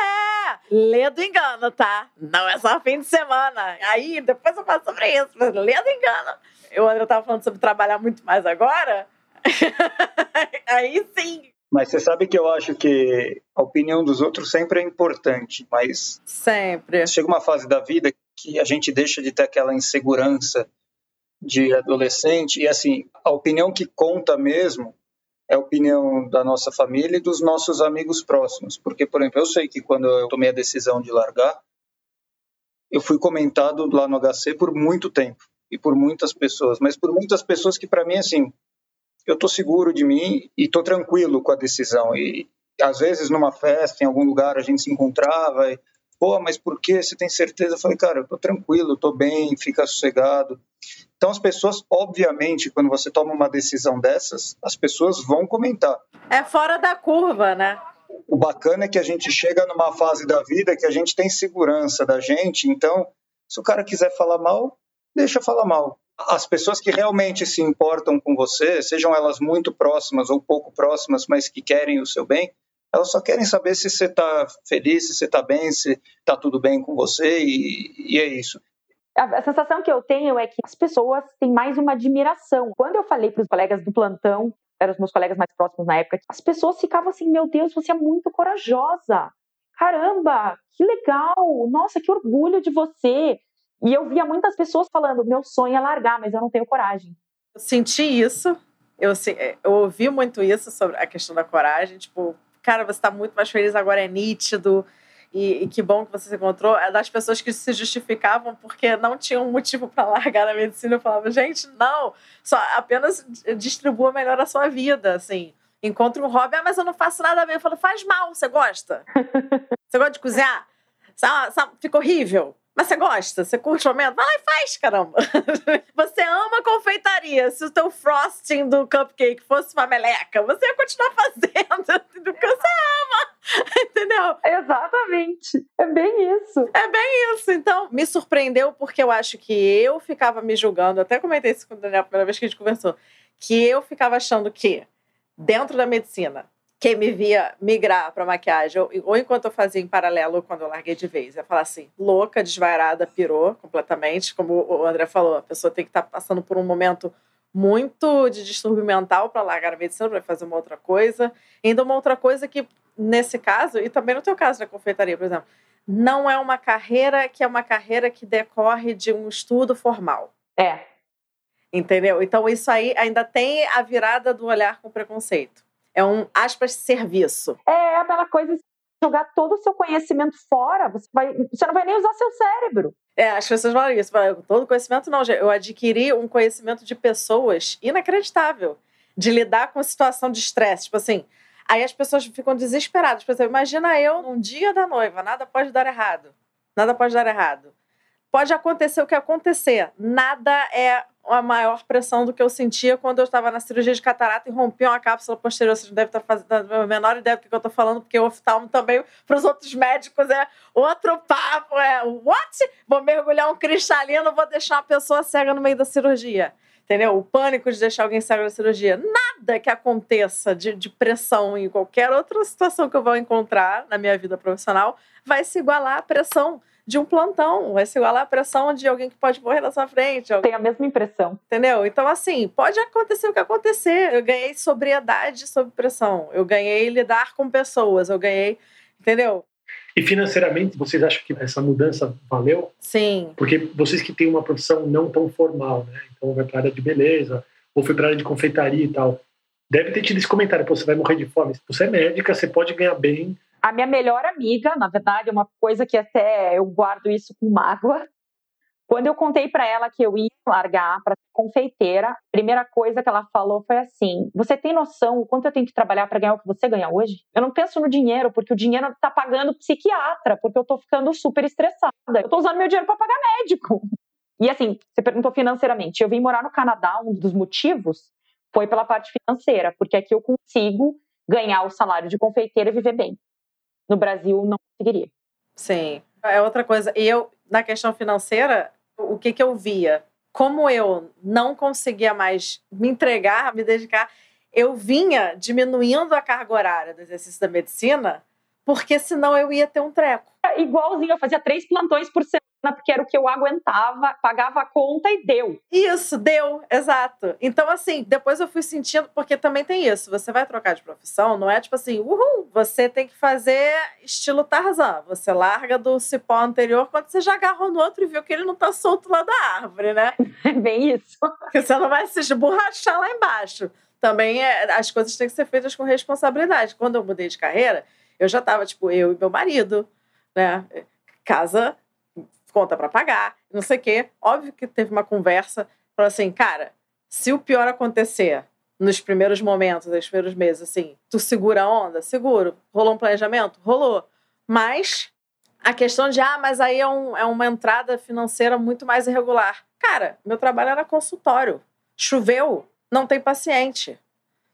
*laughs* Ledo engano, tá? Não é só fim de semana. Aí, depois eu falo sobre isso, mas ledo engano. Eu, André, tava falando sobre trabalhar muito mais agora. *laughs* Aí sim. Mas você sabe que eu acho que a opinião dos outros sempre é importante, mas. Sempre. Chega uma fase da vida que a gente deixa de ter aquela insegurança de adolescente, e assim, a opinião que conta mesmo é a opinião da nossa família e dos nossos amigos próximos. Porque, por exemplo, eu sei que quando eu tomei a decisão de largar, eu fui comentado lá no HC por muito tempo e por muitas pessoas, mas por muitas pessoas que para mim assim, eu tô seguro de mim e tô tranquilo com a decisão e às vezes numa festa em algum lugar a gente se encontrava e pô, mas por que você tem certeza? Eu falei, cara, eu tô tranquilo, tô bem, fica sossegado. Então as pessoas, obviamente, quando você toma uma decisão dessas, as pessoas vão comentar. É fora da curva, né? O bacana é que a gente chega numa fase da vida que a gente tem segurança da gente, então se o cara quiser falar mal, deixa falar mal. As pessoas que realmente se importam com você, sejam elas muito próximas ou pouco próximas, mas que querem o seu bem, elas só querem saber se você está feliz, se você está bem, se está tudo bem com você, e, e é isso. A, sensação que eu tenho é que as pessoas têm mais uma admiração. Quando eu falei para os colegas do plantão, eram os meus colegas mais próximos na época, as pessoas ficavam assim: meu Deus, você é muito corajosa. Caramba, que legal! Nossa, que orgulho de você. E eu via muitas pessoas falando: meu sonho é largar, mas eu não tenho coragem. Eu senti isso, eu, eu ouvi muito isso sobre a questão da coragem. Tipo, cara, você está muito mais feliz agora, é nítido. E, e, que bom que você se encontrou. É das pessoas que se justificavam porque não tinham motivo para largar a medicina. Eu falava, gente, não, só apenas distribua melhor a sua vida, assim. Encontre um hobby, ah, mas eu não faço nada bem. Eu falo, faz mal, você gosta? *laughs* você gosta de cozinhar? Sabe, sabe, fica horrível. Mas você gosta? Você curte o momento? Vai lá e faz, caramba. *laughs* você ama confeitaria. Se o teu frosting do cupcake fosse uma meleca, você ia continuar *laughs* fazendo. Porque você ama. *laughs* Entendeu? Exatamente. É bem isso. É bem isso. Então, me surpreendeu porque eu acho que eu ficava me julgando. Até comentei isso com o Daniel a primeira vez que a gente conversou. Que eu ficava achando que, dentro da medicina, quem me via migrar para maquiagem, ou, ou, enquanto eu fazia em paralelo, ou quando eu larguei de vez, ia falar assim, louca, desvairada, pirou completamente, como o André falou, a pessoa tem que estar tá passando por um momento muito de distúrbio mental para largar a medicina, para fazer uma outra coisa. E ainda uma outra coisa que, nesse caso, e também no teu caso da confeitaria, por exemplo, não é uma carreira que é uma carreira que decorre de um estudo formal. É. Entendeu? Então, isso aí ainda tem a virada do olhar com preconceito é um, aspas, serviço. É aquela coisa jogar todo o seu conhecimento fora, você, vai, você não vai nem usar seu cérebro. É, as pessoas falam isso, todo conhecimento não, eu adquiri um conhecimento de pessoas inacreditável, de lidar com a situação de estresse, tipo assim, aí as pessoas ficam desesperadas, por exemplo, imagina eu num dia da noiva, nada pode dar errado, nada pode dar errado. Pode acontecer o que acontecer, nada é a maior pressão do que eu sentia quando eu estava na cirurgia de catarata e rompi uma cápsula posterior. Vocês devem estar fazendo a menor ideia do que eu estou falando, porque o oftalmo também, para os outros médicos, é outro papo. É what? Vou mergulhar um cristalino, vou deixar uma pessoa cega no meio da cirurgia. Entendeu? O pânico de deixar alguém cego na cirurgia. Nada que aconteça de, de pressão em qualquer outra situação que eu vou encontrar na minha vida profissional vai se igualar à pressão de um plantão. Vai ser igual à pressão de alguém que pode morrer na sua frente. Tem a mesma impressão. Entendeu? Então, assim, pode acontecer o que acontecer. Eu ganhei sobriedade sob pressão. Eu ganhei lidar com pessoas. Eu ganhei. Entendeu? E financeiramente, vocês acham que essa mudança valeu? Sim. Porque vocês que têm uma profissão não tão formal, né? Então vai para a área de beleza, ou foi para a área de confeitaria e tal. Deve ter tido esse comentário, Pô, você vai morrer de fome. Você é médica, você pode ganhar bem, a minha melhor amiga, na verdade, é uma coisa que até eu guardo isso com mágoa. Quando eu contei para ela que eu ia largar para confeiteira, a primeira coisa que ela falou foi assim: Você tem noção o quanto eu tenho que trabalhar para ganhar o que você ganha hoje? Eu não penso no dinheiro, porque o dinheiro está pagando psiquiatra, porque eu estou ficando super estressada. Eu estou usando meu dinheiro para pagar médico. E assim, você perguntou financeiramente. Eu vim morar no Canadá, um dos motivos foi pela parte financeira, porque aqui eu consigo ganhar o salário de confeiteira e viver bem no Brasil não conseguiria. Sim, é outra coisa. E eu, na questão financeira, o que, que eu via? Como eu não conseguia mais me entregar, me dedicar, eu vinha diminuindo a carga horária do exercício da medicina, porque senão eu ia ter um treco. Igualzinho, eu fazia três plantões por semana porque era o que eu aguentava, pagava a conta e deu. Isso, deu, exato. Então, assim, depois eu fui sentindo, porque também tem isso, você vai trocar de profissão, não é tipo assim, uhul, você tem que fazer estilo Tarzan. Você larga do cipó anterior quando você já agarrou no outro e viu que ele não tá solto lá da árvore, né? *laughs* É bem isso. Porque você não vai se esborrachar lá embaixo. Também é, as coisas têm que ser feitas com responsabilidade. Quando eu mudei de carreira, eu já tava, tipo, eu e meu marido, né? Casa, conta para pagar, não sei o quê. Óbvio que teve uma conversa, falou assim, cara, se o pior acontecer nos primeiros momentos, nos primeiros meses, assim, tu segura a onda? Seguro. Rolou um planejamento? Rolou. Mas a questão de, ah, mas aí é, um, é uma entrada financeira muito mais irregular. Cara, meu trabalho era consultório. Choveu, não tem paciente.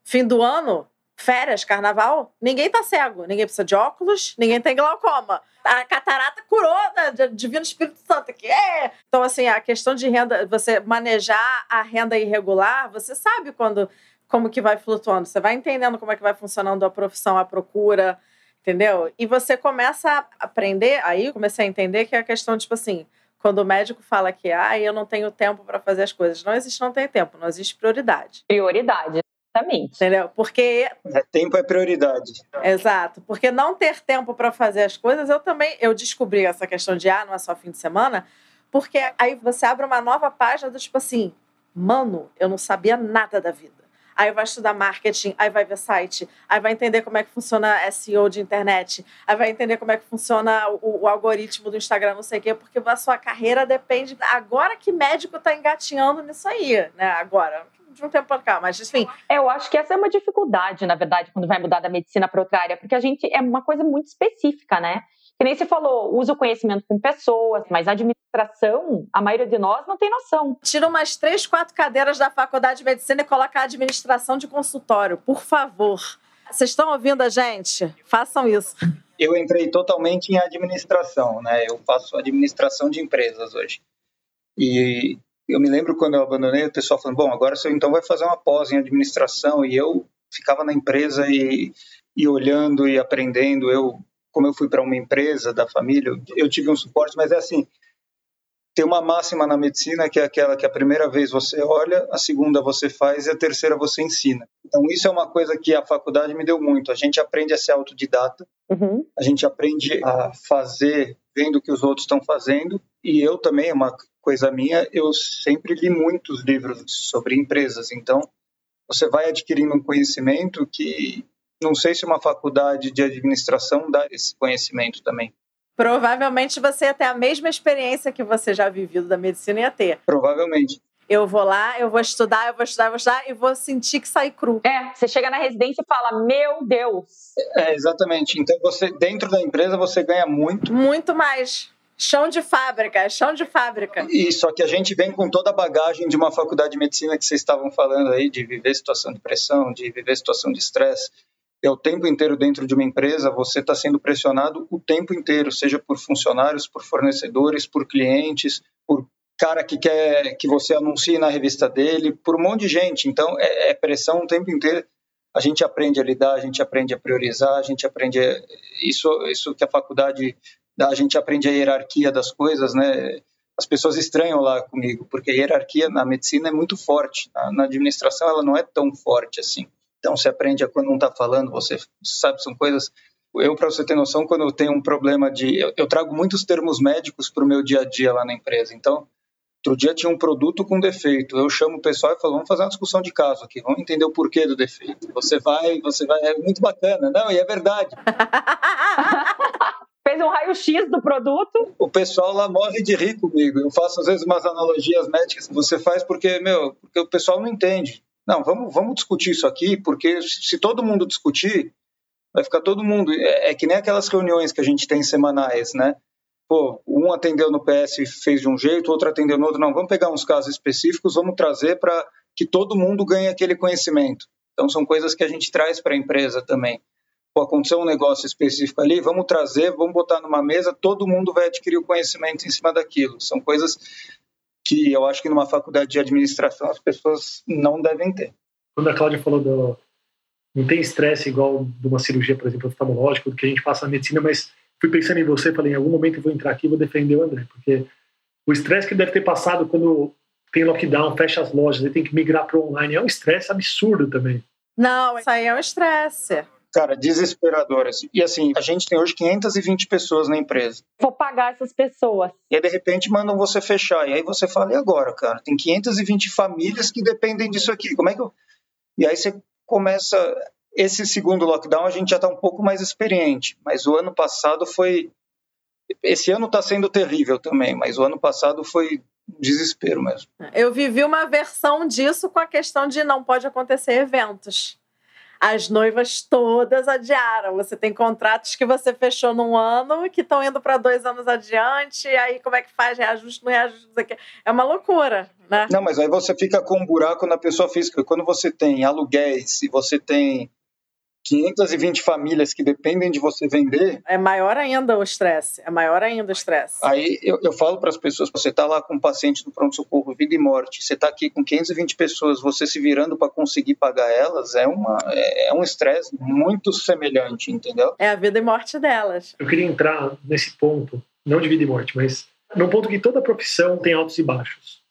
Fim do ano, férias, carnaval, ninguém tá cego, ninguém precisa de óculos, ninguém tem glaucoma. A catarata curou da Divino Espírito Santo aqui. É. Então, assim, a questão de renda, você manejar a renda irregular, você sabe quando como que vai flutuando, você vai entendendo como é que vai funcionando a profissão, a procura, entendeu? E você começa a aprender, aí comecei a entender que é a questão, tipo assim, quando o médico fala que ah, eu não tenho tempo para fazer as coisas, não existe não tem tempo, não existe prioridade. Prioridade. Exatamente. Entendeu? Porque. É, tempo é prioridade. Exato. Porque não ter tempo para fazer as coisas, eu também eu descobri essa questão de ah, não é só fim de semana, porque aí você abre uma nova página do tipo assim, mano, eu não sabia nada da vida. Aí vai estudar marketing, aí vai ver site, aí vai entender como é que funciona SEO de internet, aí vai entender como é que funciona o, o algoritmo do Instagram, não sei o quê, porque a sua carreira depende. Agora que médico está engatinhando nisso aí, né? Agora, de um tempo para cá, mas enfim. É, eu acho que essa é uma dificuldade, na verdade, quando vai mudar da medicina para outra área, porque a gente é uma coisa muito específica, né? Que nem você falou, usa o conhecimento com pessoas, mas a administração, a maioria de nós não tem noção. Tira umas três, quatro cadeiras da faculdade de medicina e coloca a administração de consultório, por favor. Vocês estão ouvindo a gente? Façam isso. Eu entrei totalmente em administração, né? Eu faço administração de empresas hoje. E eu me lembro quando eu abandonei, o pessoal falando, bom, agora você então vai fazer uma pós em administração, e eu ficava na empresa e, e olhando e aprendendo, eu, como eu fui para uma empresa da família, eu tive um suporte, mas é assim, tem uma máxima na medicina que é aquela que a primeira vez você olha, a segunda você faz e a terceira você ensina. Então isso é uma coisa que a faculdade me deu muito. A gente aprende a ser autodidata, uhum. a gente aprende a fazer vendo o que os outros estão fazendo e eu também é uma coisa minha, eu sempre li muitos livros sobre empresas, então você vai adquirindo um conhecimento que não sei se uma faculdade de administração dá esse conhecimento também. Provavelmente você ia ter a mesma experiência que você já viveu da medicina ia ter. Provavelmente. Eu vou lá, eu vou estudar, eu vou estudar, eu vou estudar e vou sentir que sai cru. É, você chega na residência e fala: Meu Deus! É, exatamente. Então, você dentro da empresa você ganha muito. Muito mais. Chão de fábrica, chão de fábrica. E só que a gente vem com toda a bagagem de uma faculdade de medicina que vocês estavam falando aí, de viver situação de pressão, de viver situação de estresse. É o tempo inteiro dentro de uma empresa, você está sendo pressionado o tempo inteiro, seja por funcionários, por fornecedores, por clientes, por cara que quer que você anuncie na revista dele, por um monte de gente. Então, é, é pressão o tempo inteiro. A gente aprende a lidar, a gente aprende a priorizar, a gente aprende a, isso, isso que a faculdade a gente aprende a hierarquia das coisas, né? As pessoas estranham lá comigo, porque a hierarquia na medicina é muito forte, na, na administração ela não é tão forte assim. Então você aprende a quando não está falando, você sabe, são coisas. Eu, para você ter noção, quando eu tenho um problema de. Eu, eu trago muitos termos médicos para o meu dia a dia lá na empresa. Então, outro dia tinha um produto com defeito. Eu chamo o pessoal e falo: vamos fazer uma discussão de caso aqui, vamos entender o porquê do defeito. Você vai, você vai. É muito bacana. Não, e é verdade. *laughs* fez um raio-x do produto. O pessoal lá morre de rir comigo. Eu faço às vezes umas analogias médicas que você faz porque, meu, porque o pessoal não entende. Não, vamos, vamos discutir isso aqui, porque se todo mundo discutir, vai ficar todo mundo. É, é que nem aquelas reuniões que a gente tem semanais, né? Pô, um atendeu no PS e fez de um jeito, outro atendeu no outro. Não, vamos pegar uns casos específicos, vamos trazer para que todo mundo ganhe aquele conhecimento. Então, são coisas que a gente traz para a empresa também pô, aconteceu um negócio específico ali, vamos trazer, vamos botar numa mesa, todo mundo vai adquirir o conhecimento em cima daquilo. São coisas que eu acho que numa faculdade de administração as pessoas não devem ter. Quando a Cláudia falou do. Não tem estresse igual de uma cirurgia, por exemplo, oftalmológica, do que a gente passa na medicina, mas fui pensando em você, falei, em algum momento eu vou entrar aqui e vou defender o André, porque O estresse que deve ter passado quando tem lockdown, fecha as lojas, e tem que migrar para online, é um estresse absurdo também. Não, isso aí é um estresse. Cara, desesperador. Assim. E assim, a gente tem hoje 520 pessoas na empresa. Vou pagar essas pessoas. E aí, de repente, mandam você fechar. E aí você fala, e agora, cara? Tem 520 famílias que dependem disso aqui. Como é que eu. E aí você começa. Esse segundo lockdown a gente já está um pouco mais experiente, mas o ano passado foi. Esse ano está sendo terrível também, mas o ano passado foi desespero mesmo. Eu vivi uma versão disso com a questão de não pode acontecer eventos as noivas todas adiaram. Você tem contratos que você fechou num ano que estão indo para dois anos adiante, e aí como é que faz? Reajuste, não reajuste, não aqui. É uma loucura, né? Não, mas aí você fica com um buraco na pessoa física. Quando você tem aluguéis, e você tem 520 famílias que dependem de você vender. É maior ainda o estresse. É maior ainda o estresse. Aí eu, eu falo para as pessoas: você está lá com um paciente no pronto-socorro, vida e morte, você está aqui com 520 pessoas, você se virando para conseguir pagar elas, é, uma, é, é um estresse muito semelhante, entendeu? É a vida e morte delas. Eu queria entrar nesse ponto, não de vida e morte, mas num ponto que toda profissão tem altos e baixos.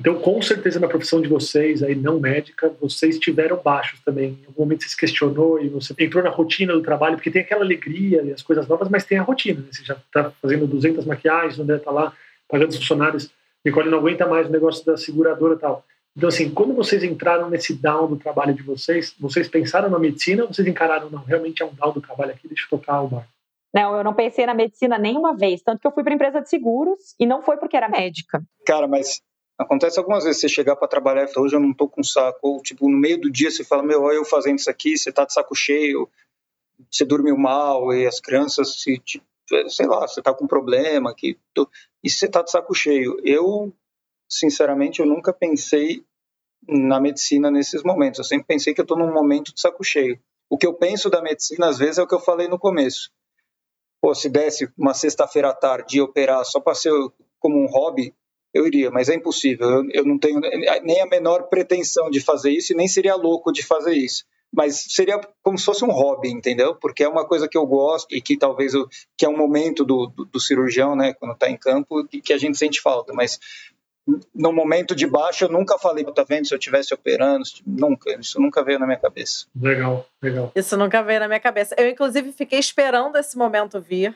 Então, com certeza, na profissão de vocês, aí não médica, vocês tiveram baixos também. Em algum momento você se questionou e você entrou na rotina do trabalho, porque tem aquela alegria e as coisas novas, mas tem a rotina. Né? Você já está fazendo 200 maquiagens, o André está lá pagando os funcionários, Nicole não aguenta mais o negócio da seguradora e tal. Então, assim, quando vocês entraram nesse down do trabalho de vocês, vocês pensaram na medicina ou vocês encararam, não, realmente é um down do trabalho aqui, deixa eu tocar o bar? Não, eu não pensei na medicina nenhuma vez, tanto que eu fui para empresa de seguros e não foi porque era médica. Cara, mas Acontece algumas vezes você chegar para trabalhar e falar, hoje eu não tô com saco, ou tipo, no meio do dia você fala, meu, olha eu fazendo isso aqui, você tá de saco cheio, você dormiu mal e as crianças se, tipo, sei lá, você tá com problema, que e você tá de saco cheio. Eu, sinceramente, eu nunca pensei na medicina nesses momentos. Eu sempre pensei que eu tô num momento de saco cheio. O que eu penso da medicina, às vezes, é o que eu falei no começo. Pô, se desse uma sexta-feira à tarde e operar só para ser como um hobby, eu iria, mas é impossível. Eu, eu não tenho nem a menor pretensão de fazer isso e nem seria louco de fazer isso mas seria como se fosse um hobby, entendeu? Porque é uma coisa que eu gosto e que talvez eu, que é um momento do, do, do cirurgião, né, quando está em campo, que, que, a gente sente falta. Mas no momento de baixo eu nunca falei, tá vendo? Se eu estivesse operando, nunca, isso nunca veio na minha cabeça. Legal, legal. Isso nunca veio na minha cabeça. Eu inclusive fiquei esperando esse momento vir.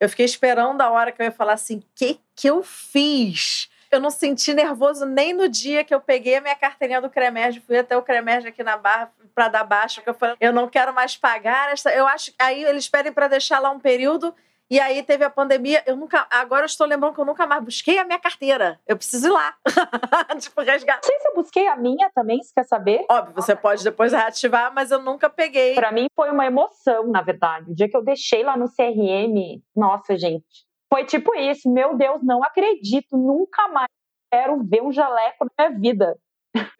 Eu fiquei esperando a hora que eu ia falar assim, que que eu fiz? Eu não senti nervoso nem no dia que eu peguei a minha carteirinha do Cremerge, fui até o Cremerge aqui na barra para dar baixa, porque eu falei, eu não quero mais pagar essa. Eu acho aí eles pedem para deixar lá um período e aí teve a pandemia. Eu nunca. Agora eu estou lembrando que eu nunca mais busquei a minha carteira. Eu preciso ir lá. *laughs* tipo, resgatar. Não sei se eu busquei a minha também, se quer saber. Óbvio, você pode depois reativar, mas eu nunca peguei. Para mim foi uma emoção, na verdade. O dia que eu deixei lá no CRM, nossa, gente. Foi tipo isso, meu Deus, não acredito, nunca mais quero ver um jaleco na minha vida.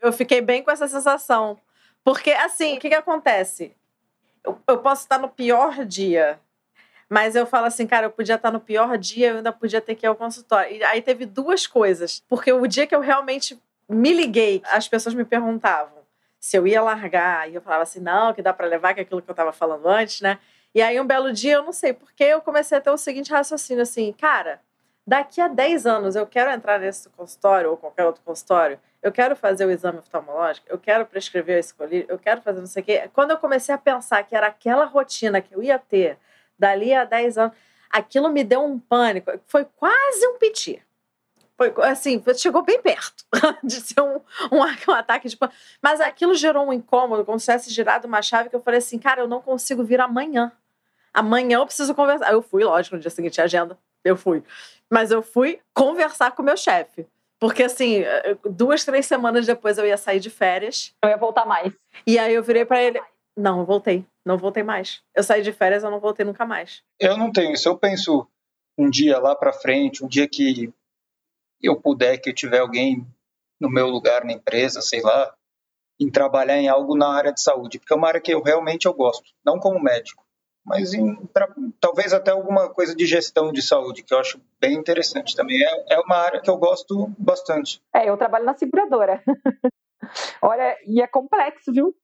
Eu fiquei bem com essa sensação. Porque, assim, o que, que acontece? Eu, eu posso estar no pior dia, mas eu falo assim, cara, eu podia estar no pior dia, eu ainda podia ter que ir ao consultório. E aí teve duas coisas. Porque o dia que eu realmente me liguei, as pessoas me perguntavam se eu ia largar. E eu falava assim, não, que dá para levar, que é aquilo que eu estava falando antes, né? E aí, um belo dia, eu não sei porque, eu comecei a ter o seguinte raciocínio assim, cara, daqui a 10 anos eu quero entrar nesse consultório ou qualquer outro consultório, eu quero fazer o exame oftalmológico, eu quero prescrever esse colírio, eu quero fazer não sei o quê. Quando eu comecei a pensar que era aquela rotina que eu ia ter dali a 10 anos, aquilo me deu um pânico. Foi quase um piti. Foi assim, chegou bem perto *laughs* de ser um, um, um ataque de pânico. Mas aquilo gerou um incômodo, como se tivesse girado uma chave que eu falei assim, cara, eu não consigo vir amanhã amanhã eu preciso conversar. Eu fui, lógico, no dia seguinte, agenda, eu fui. Mas eu fui conversar com o meu chefe. Porque, assim, duas, três semanas depois eu ia sair de férias. Eu ia voltar mais. E aí eu virei para ele: não, eu voltei. Não voltei mais. Eu saí de férias, eu não voltei nunca mais. Eu não tenho isso. Eu penso um dia lá para frente, um dia que eu puder, que eu tiver alguém no meu lugar na empresa, sei lá, em trabalhar em algo na área de saúde, porque é uma área que eu realmente eu gosto, não como médico mas em, pra, talvez até alguma coisa de gestão de saúde, que eu acho bem interessante também. É, é uma área que eu gosto bastante. É, eu trabalho na seguradora. *laughs* Olha, e é complexo, viu?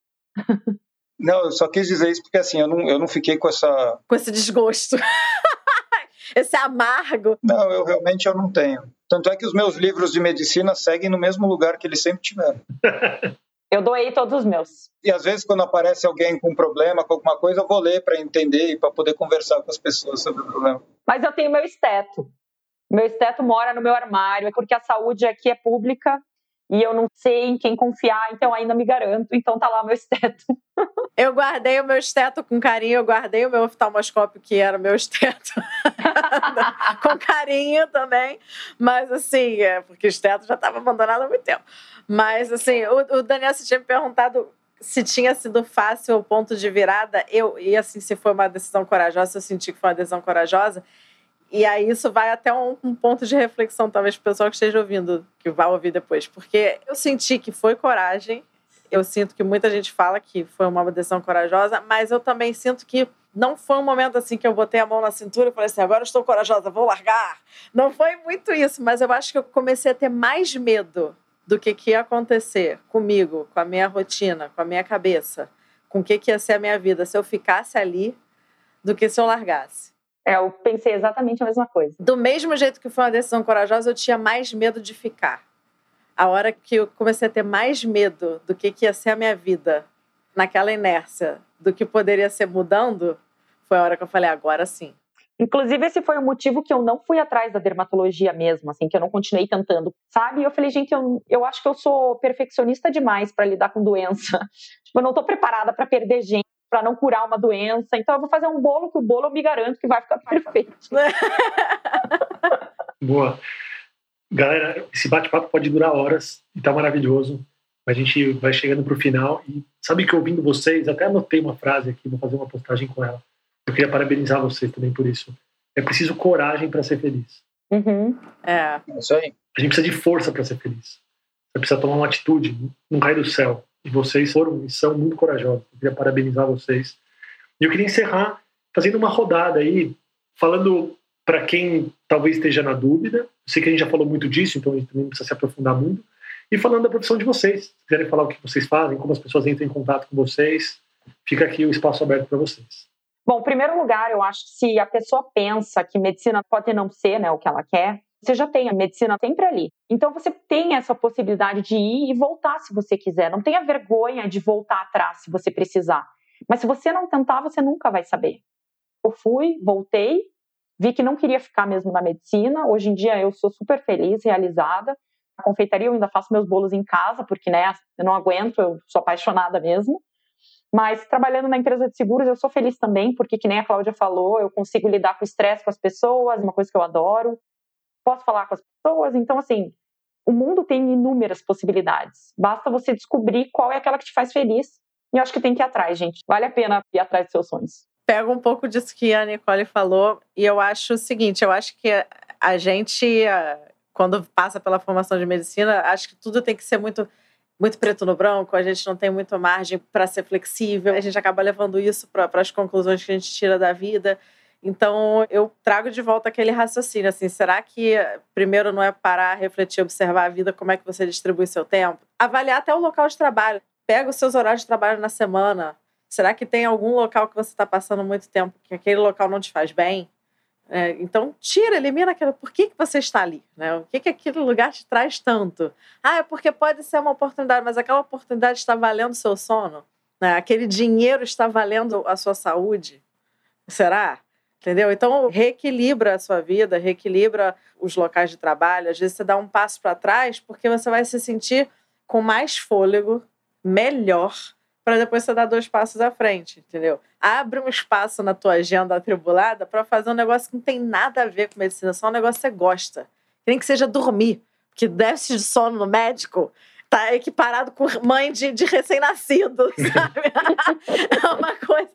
Não, eu só quis dizer isso porque assim, eu não, eu não fiquei com essa. Com esse desgosto. *laughs* esse amargo. Não, eu realmente eu não tenho. Tanto é que os meus livros de medicina seguem no mesmo lugar que eles sempre tiveram. *laughs* Eu doei todos os meus. E às vezes, quando aparece alguém com um problema, com alguma coisa, eu vou ler para entender e para poder conversar com as pessoas sobre o problema. Mas eu tenho meu esteto. Meu esteto mora no meu armário, é porque a saúde aqui é pública e eu não sei em quem confiar, então ainda me garanto. Então tá lá meu esteto. *laughs* Eu guardei o meu esteto com carinho, eu guardei o meu oftalmoscópio, que era o meu esteto, *laughs* com carinho também. Mas assim, é, porque o esteto já estava abandonado há muito tempo. Mas assim, o, o Daniel se tinha me perguntado se tinha sido fácil o ponto de virada. Eu, e assim, se foi uma decisão corajosa, eu senti que foi uma decisão corajosa. E aí isso vai até um, um ponto de reflexão, talvez, para o pessoal que esteja ouvindo, que vai ouvir depois. Porque eu senti que foi coragem, eu sinto que muita gente fala que foi uma decisão corajosa, mas eu também sinto que não foi um momento assim que eu botei a mão na cintura e falei assim, agora estou corajosa, vou largar. Não foi muito isso, mas eu acho que eu comecei a ter mais medo do que, que ia acontecer comigo, com a minha rotina, com a minha cabeça, com o que, que ia ser a minha vida se eu ficasse ali, do que se eu largasse. É, eu pensei exatamente a mesma coisa. Do mesmo jeito que foi uma decisão corajosa, eu tinha mais medo de ficar. A hora que eu comecei a ter mais medo do que, que ia ser a minha vida, naquela inércia, do que poderia ser mudando, foi a hora que eu falei, agora sim. Inclusive, esse foi o motivo que eu não fui atrás da dermatologia mesmo, assim, que eu não continuei tentando, sabe? E eu falei, gente, eu, eu acho que eu sou perfeccionista demais para lidar com doença. *laughs* Tipo, eu não estou preparada para perder gente para não curar uma doença. Então eu vou fazer um bolo que o bolo eu me garanto que vai ficar *laughs* perfeito. *laughs* Boa. Galera, esse bate-papo pode durar horas e tá maravilhoso. A gente vai chegando para o final e sabe que ouvindo vocês, até anotei uma frase aqui, vou fazer uma postagem com ela. Eu queria parabenizar vocês também por isso. É preciso coragem para ser feliz. Uhum. É. é isso aí. A gente precisa de força para ser feliz. Você precisa tomar uma atitude, não cai do céu. E vocês foram e são muito corajosos. Eu queria parabenizar vocês. E eu queria encerrar fazendo uma rodada aí, falando para quem talvez esteja na dúvida. Eu sei que a gente já falou muito disso, então a gente também precisa se aprofundar muito. E falando da profissão de vocês. Se quiserem falar o que vocês fazem, como as pessoas entram em contato com vocês, fica aqui o espaço aberto para vocês. Bom, em primeiro lugar, eu acho que se a pessoa pensa que medicina pode não ser né, o que ela quer, você já tem a medicina sempre ali. Então você tem essa possibilidade de ir e voltar se você quiser. Não tenha vergonha de voltar atrás se você precisar. Mas se você não tentar, você nunca vai saber. Eu fui, voltei, vi que não queria ficar mesmo na medicina. Hoje em dia eu sou super feliz, realizada. A confeitaria eu ainda faço meus bolos em casa, porque né, eu não aguento, eu sou apaixonada mesmo. Mas trabalhando na empresa de seguros, eu sou feliz também, porque, que nem a Cláudia falou, eu consigo lidar com o estresse com as pessoas, uma coisa que eu adoro posso falar com as pessoas. Então, assim, o mundo tem inúmeras possibilidades. Basta você descobrir qual é aquela que te faz feliz. E acho que tem que ir atrás, gente. Vale a pena ir atrás dos seus sonhos. Pego um pouco disso que a Nicole falou e eu acho o seguinte: eu acho que a gente, quando passa pela formação de medicina, acho que tudo tem que ser muito muito preto no branco, a gente não tem muita margem para ser flexível, a gente acaba levando isso para as conclusões que a gente tira da vida. Então, eu trago de volta aquele raciocínio, assim, será que primeiro não é parar, refletir, observar a vida, como é que você distribui seu tempo? Avaliar até o local de trabalho. Pega os seus horários de trabalho na semana. Será que tem algum local que você está passando muito tempo que aquele local não te faz bem? É, então, tira, elimina aquilo. Por que, que você está ali? Né? O que, que aquele lugar te traz tanto? Ah, é porque pode ser uma oportunidade, mas aquela oportunidade está valendo o seu sono? Né? Aquele dinheiro está valendo a sua saúde? Será? Entendeu? Então, reequilibra a sua vida, reequilibra os locais de trabalho. Às vezes, você dá um passo para trás porque você vai se sentir com mais fôlego, melhor, para depois você dar dois passos à frente, entendeu? Abre um espaço na tua agenda atribulada para fazer um negócio que não tem nada a ver com medicina, só um negócio que você gosta. Nem que seja dormir, porque déficit de sono no médico tá equiparado com mãe de, de recém-nascido, *laughs* sabe? *laughs* é uma coisa,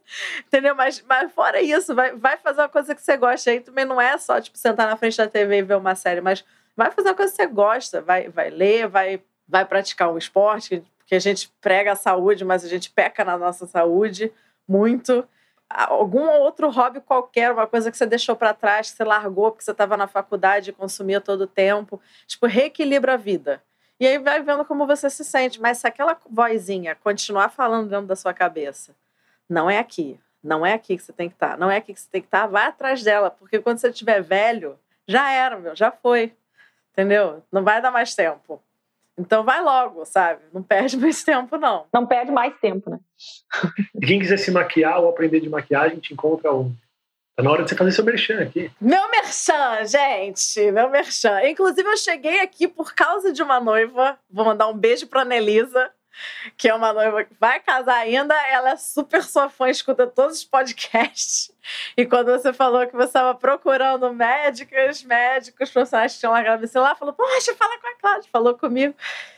entendeu? Mas, mas fora isso, vai, vai fazer uma coisa que você gosta. Aí também não é só, tipo, sentar na frente da TV e ver uma série, mas vai fazer uma coisa que você gosta, vai, vai ler, vai, vai praticar um esporte, porque a gente prega a saúde, mas a gente peca na nossa saúde muito. Algum outro hobby qualquer, uma coisa que você deixou para trás, que você largou porque você estava na faculdade e consumia todo o tempo. Tipo, reequilibra a vida. E aí vai vendo como você se sente. Mas se aquela vozinha continuar falando dentro da sua cabeça, não é aqui, Não é aqui que você tem que estar, tá, não é aqui que você tem que estar, tá, vai atrás dela, porque quando você estiver velho, já era, meu, já foi. Entendeu? Não vai dar mais tempo. Então vai logo, sabe? Não perde *laughs* mais tempo, não. Não perde mais tempo, né? Quem quiser se maquiar ou aprender de maquiagem, te encontra onde? Tá na hora de você fazer seu merchan aqui. Meu merchan, gente! Meu merchan. Inclusive, eu cheguei aqui por causa de uma noiva. Vou mandar um beijo pra Nelisa, que é uma noiva que vai casar ainda. Ela é super sua fã, escuta todos os podcasts. E quando você falou que você estava procurando médicas, médicos, profissionais que tinham lá gravado lá, falou: Poxa, fala com a Cláudia. Falou comigo.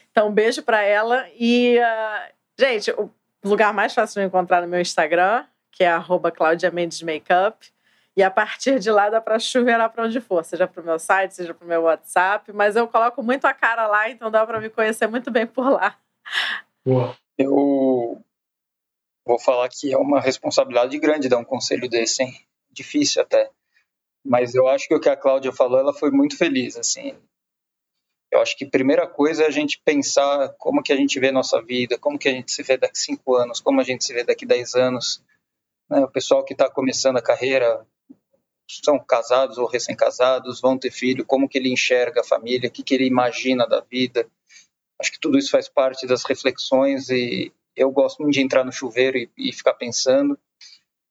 Então, um beijo para ela. E, uh, gente, o lugar mais fácil de encontrar no meu Instagram, que é Claudia Mendes Makeup. E a partir de lá dá para chuveirar para onde for, seja para o meu site, seja para o meu WhatsApp. Mas eu coloco muito a cara lá, então dá para me conhecer muito bem por lá. Boa. Eu vou falar que é uma responsabilidade grande dar um conselho desse, hein? Difícil até. Mas eu acho que o que a Cláudia falou, ela foi muito feliz, assim. Eu acho que a primeira coisa é a gente pensar como que a gente vê nossa vida, como que a gente se vê daqui cinco anos, como a gente se vê daqui dez anos. Né? O pessoal que está começando a carreira são casados ou recém-casados, vão ter filho, como que ele enxerga a família, o que, que ele imagina da vida. Acho que tudo isso faz parte das reflexões e eu gosto muito de entrar no chuveiro e, e ficar pensando.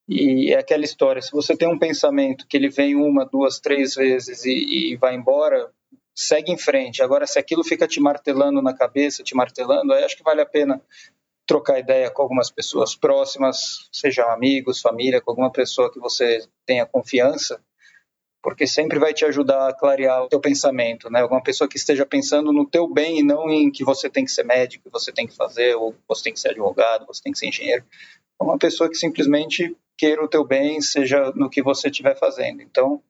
E é aquela história, se você tem um pensamento que ele vem uma, duas, três vezes e, e vai embora, segue em frente. Agora, se aquilo fica te martelando na cabeça, te martelando, aí acho que vale a pena trocar ideia com algumas pessoas próximas, sejam amigos, família, com alguma pessoa que você tenha confiança, porque sempre vai te ajudar a clarear o teu pensamento, né? Alguma pessoa que esteja pensando no teu bem e não em que você tem que ser médico, que você tem que fazer, ou você tem que ser advogado, você tem que ser engenheiro. Uma pessoa que simplesmente queira o teu bem, seja no que você estiver fazendo. Então,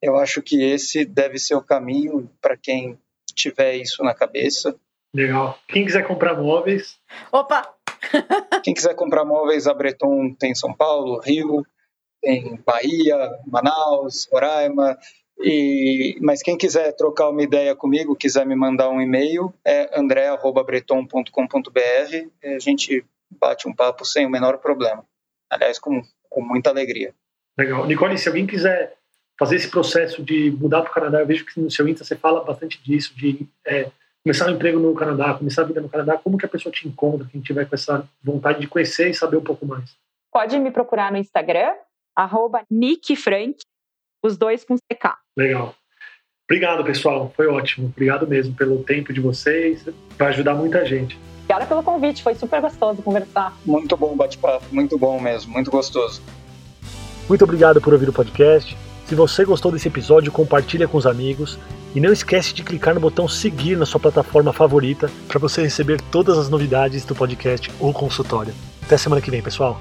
eu acho que esse deve ser o caminho para quem tiver isso na cabeça Legal. Quem quiser comprar móveis. Opa! *laughs* Quem quiser comprar móveis, a Breton tem São Paulo, Rio, tem Bahia, Manaus, Roraima. E, mas quem quiser trocar uma ideia comigo, quiser me mandar um e-mail, é andré.breton.com.br. A gente bate um papo sem o menor problema. Aliás, com, com muita alegria. Legal. Nicole, se alguém quiser fazer esse processo de mudar para o Canadá, eu vejo que no seu Insta você fala bastante disso, de é, começar um emprego no Canadá, começar a vida no Canadá, como que a pessoa te encontra, quem tiver com essa vontade de conhecer e saber um pouco mais? Pode me procurar no Instagram, arroba nickfrank, os dois com CK. Legal. Obrigado, pessoal. Foi ótimo. Obrigado mesmo pelo tempo de vocês. Vai ajudar muita gente. Obrigada pelo convite. Foi super gostoso conversar. Muito bom bate-papo. Muito bom mesmo. Muito gostoso. Muito obrigado por ouvir o podcast. Se você gostou desse episódio, compartilha com os amigos e não esquece de clicar no botão seguir na sua plataforma favorita para você receber todas as novidades do podcast ou consultório. Até semana que vem, pessoal.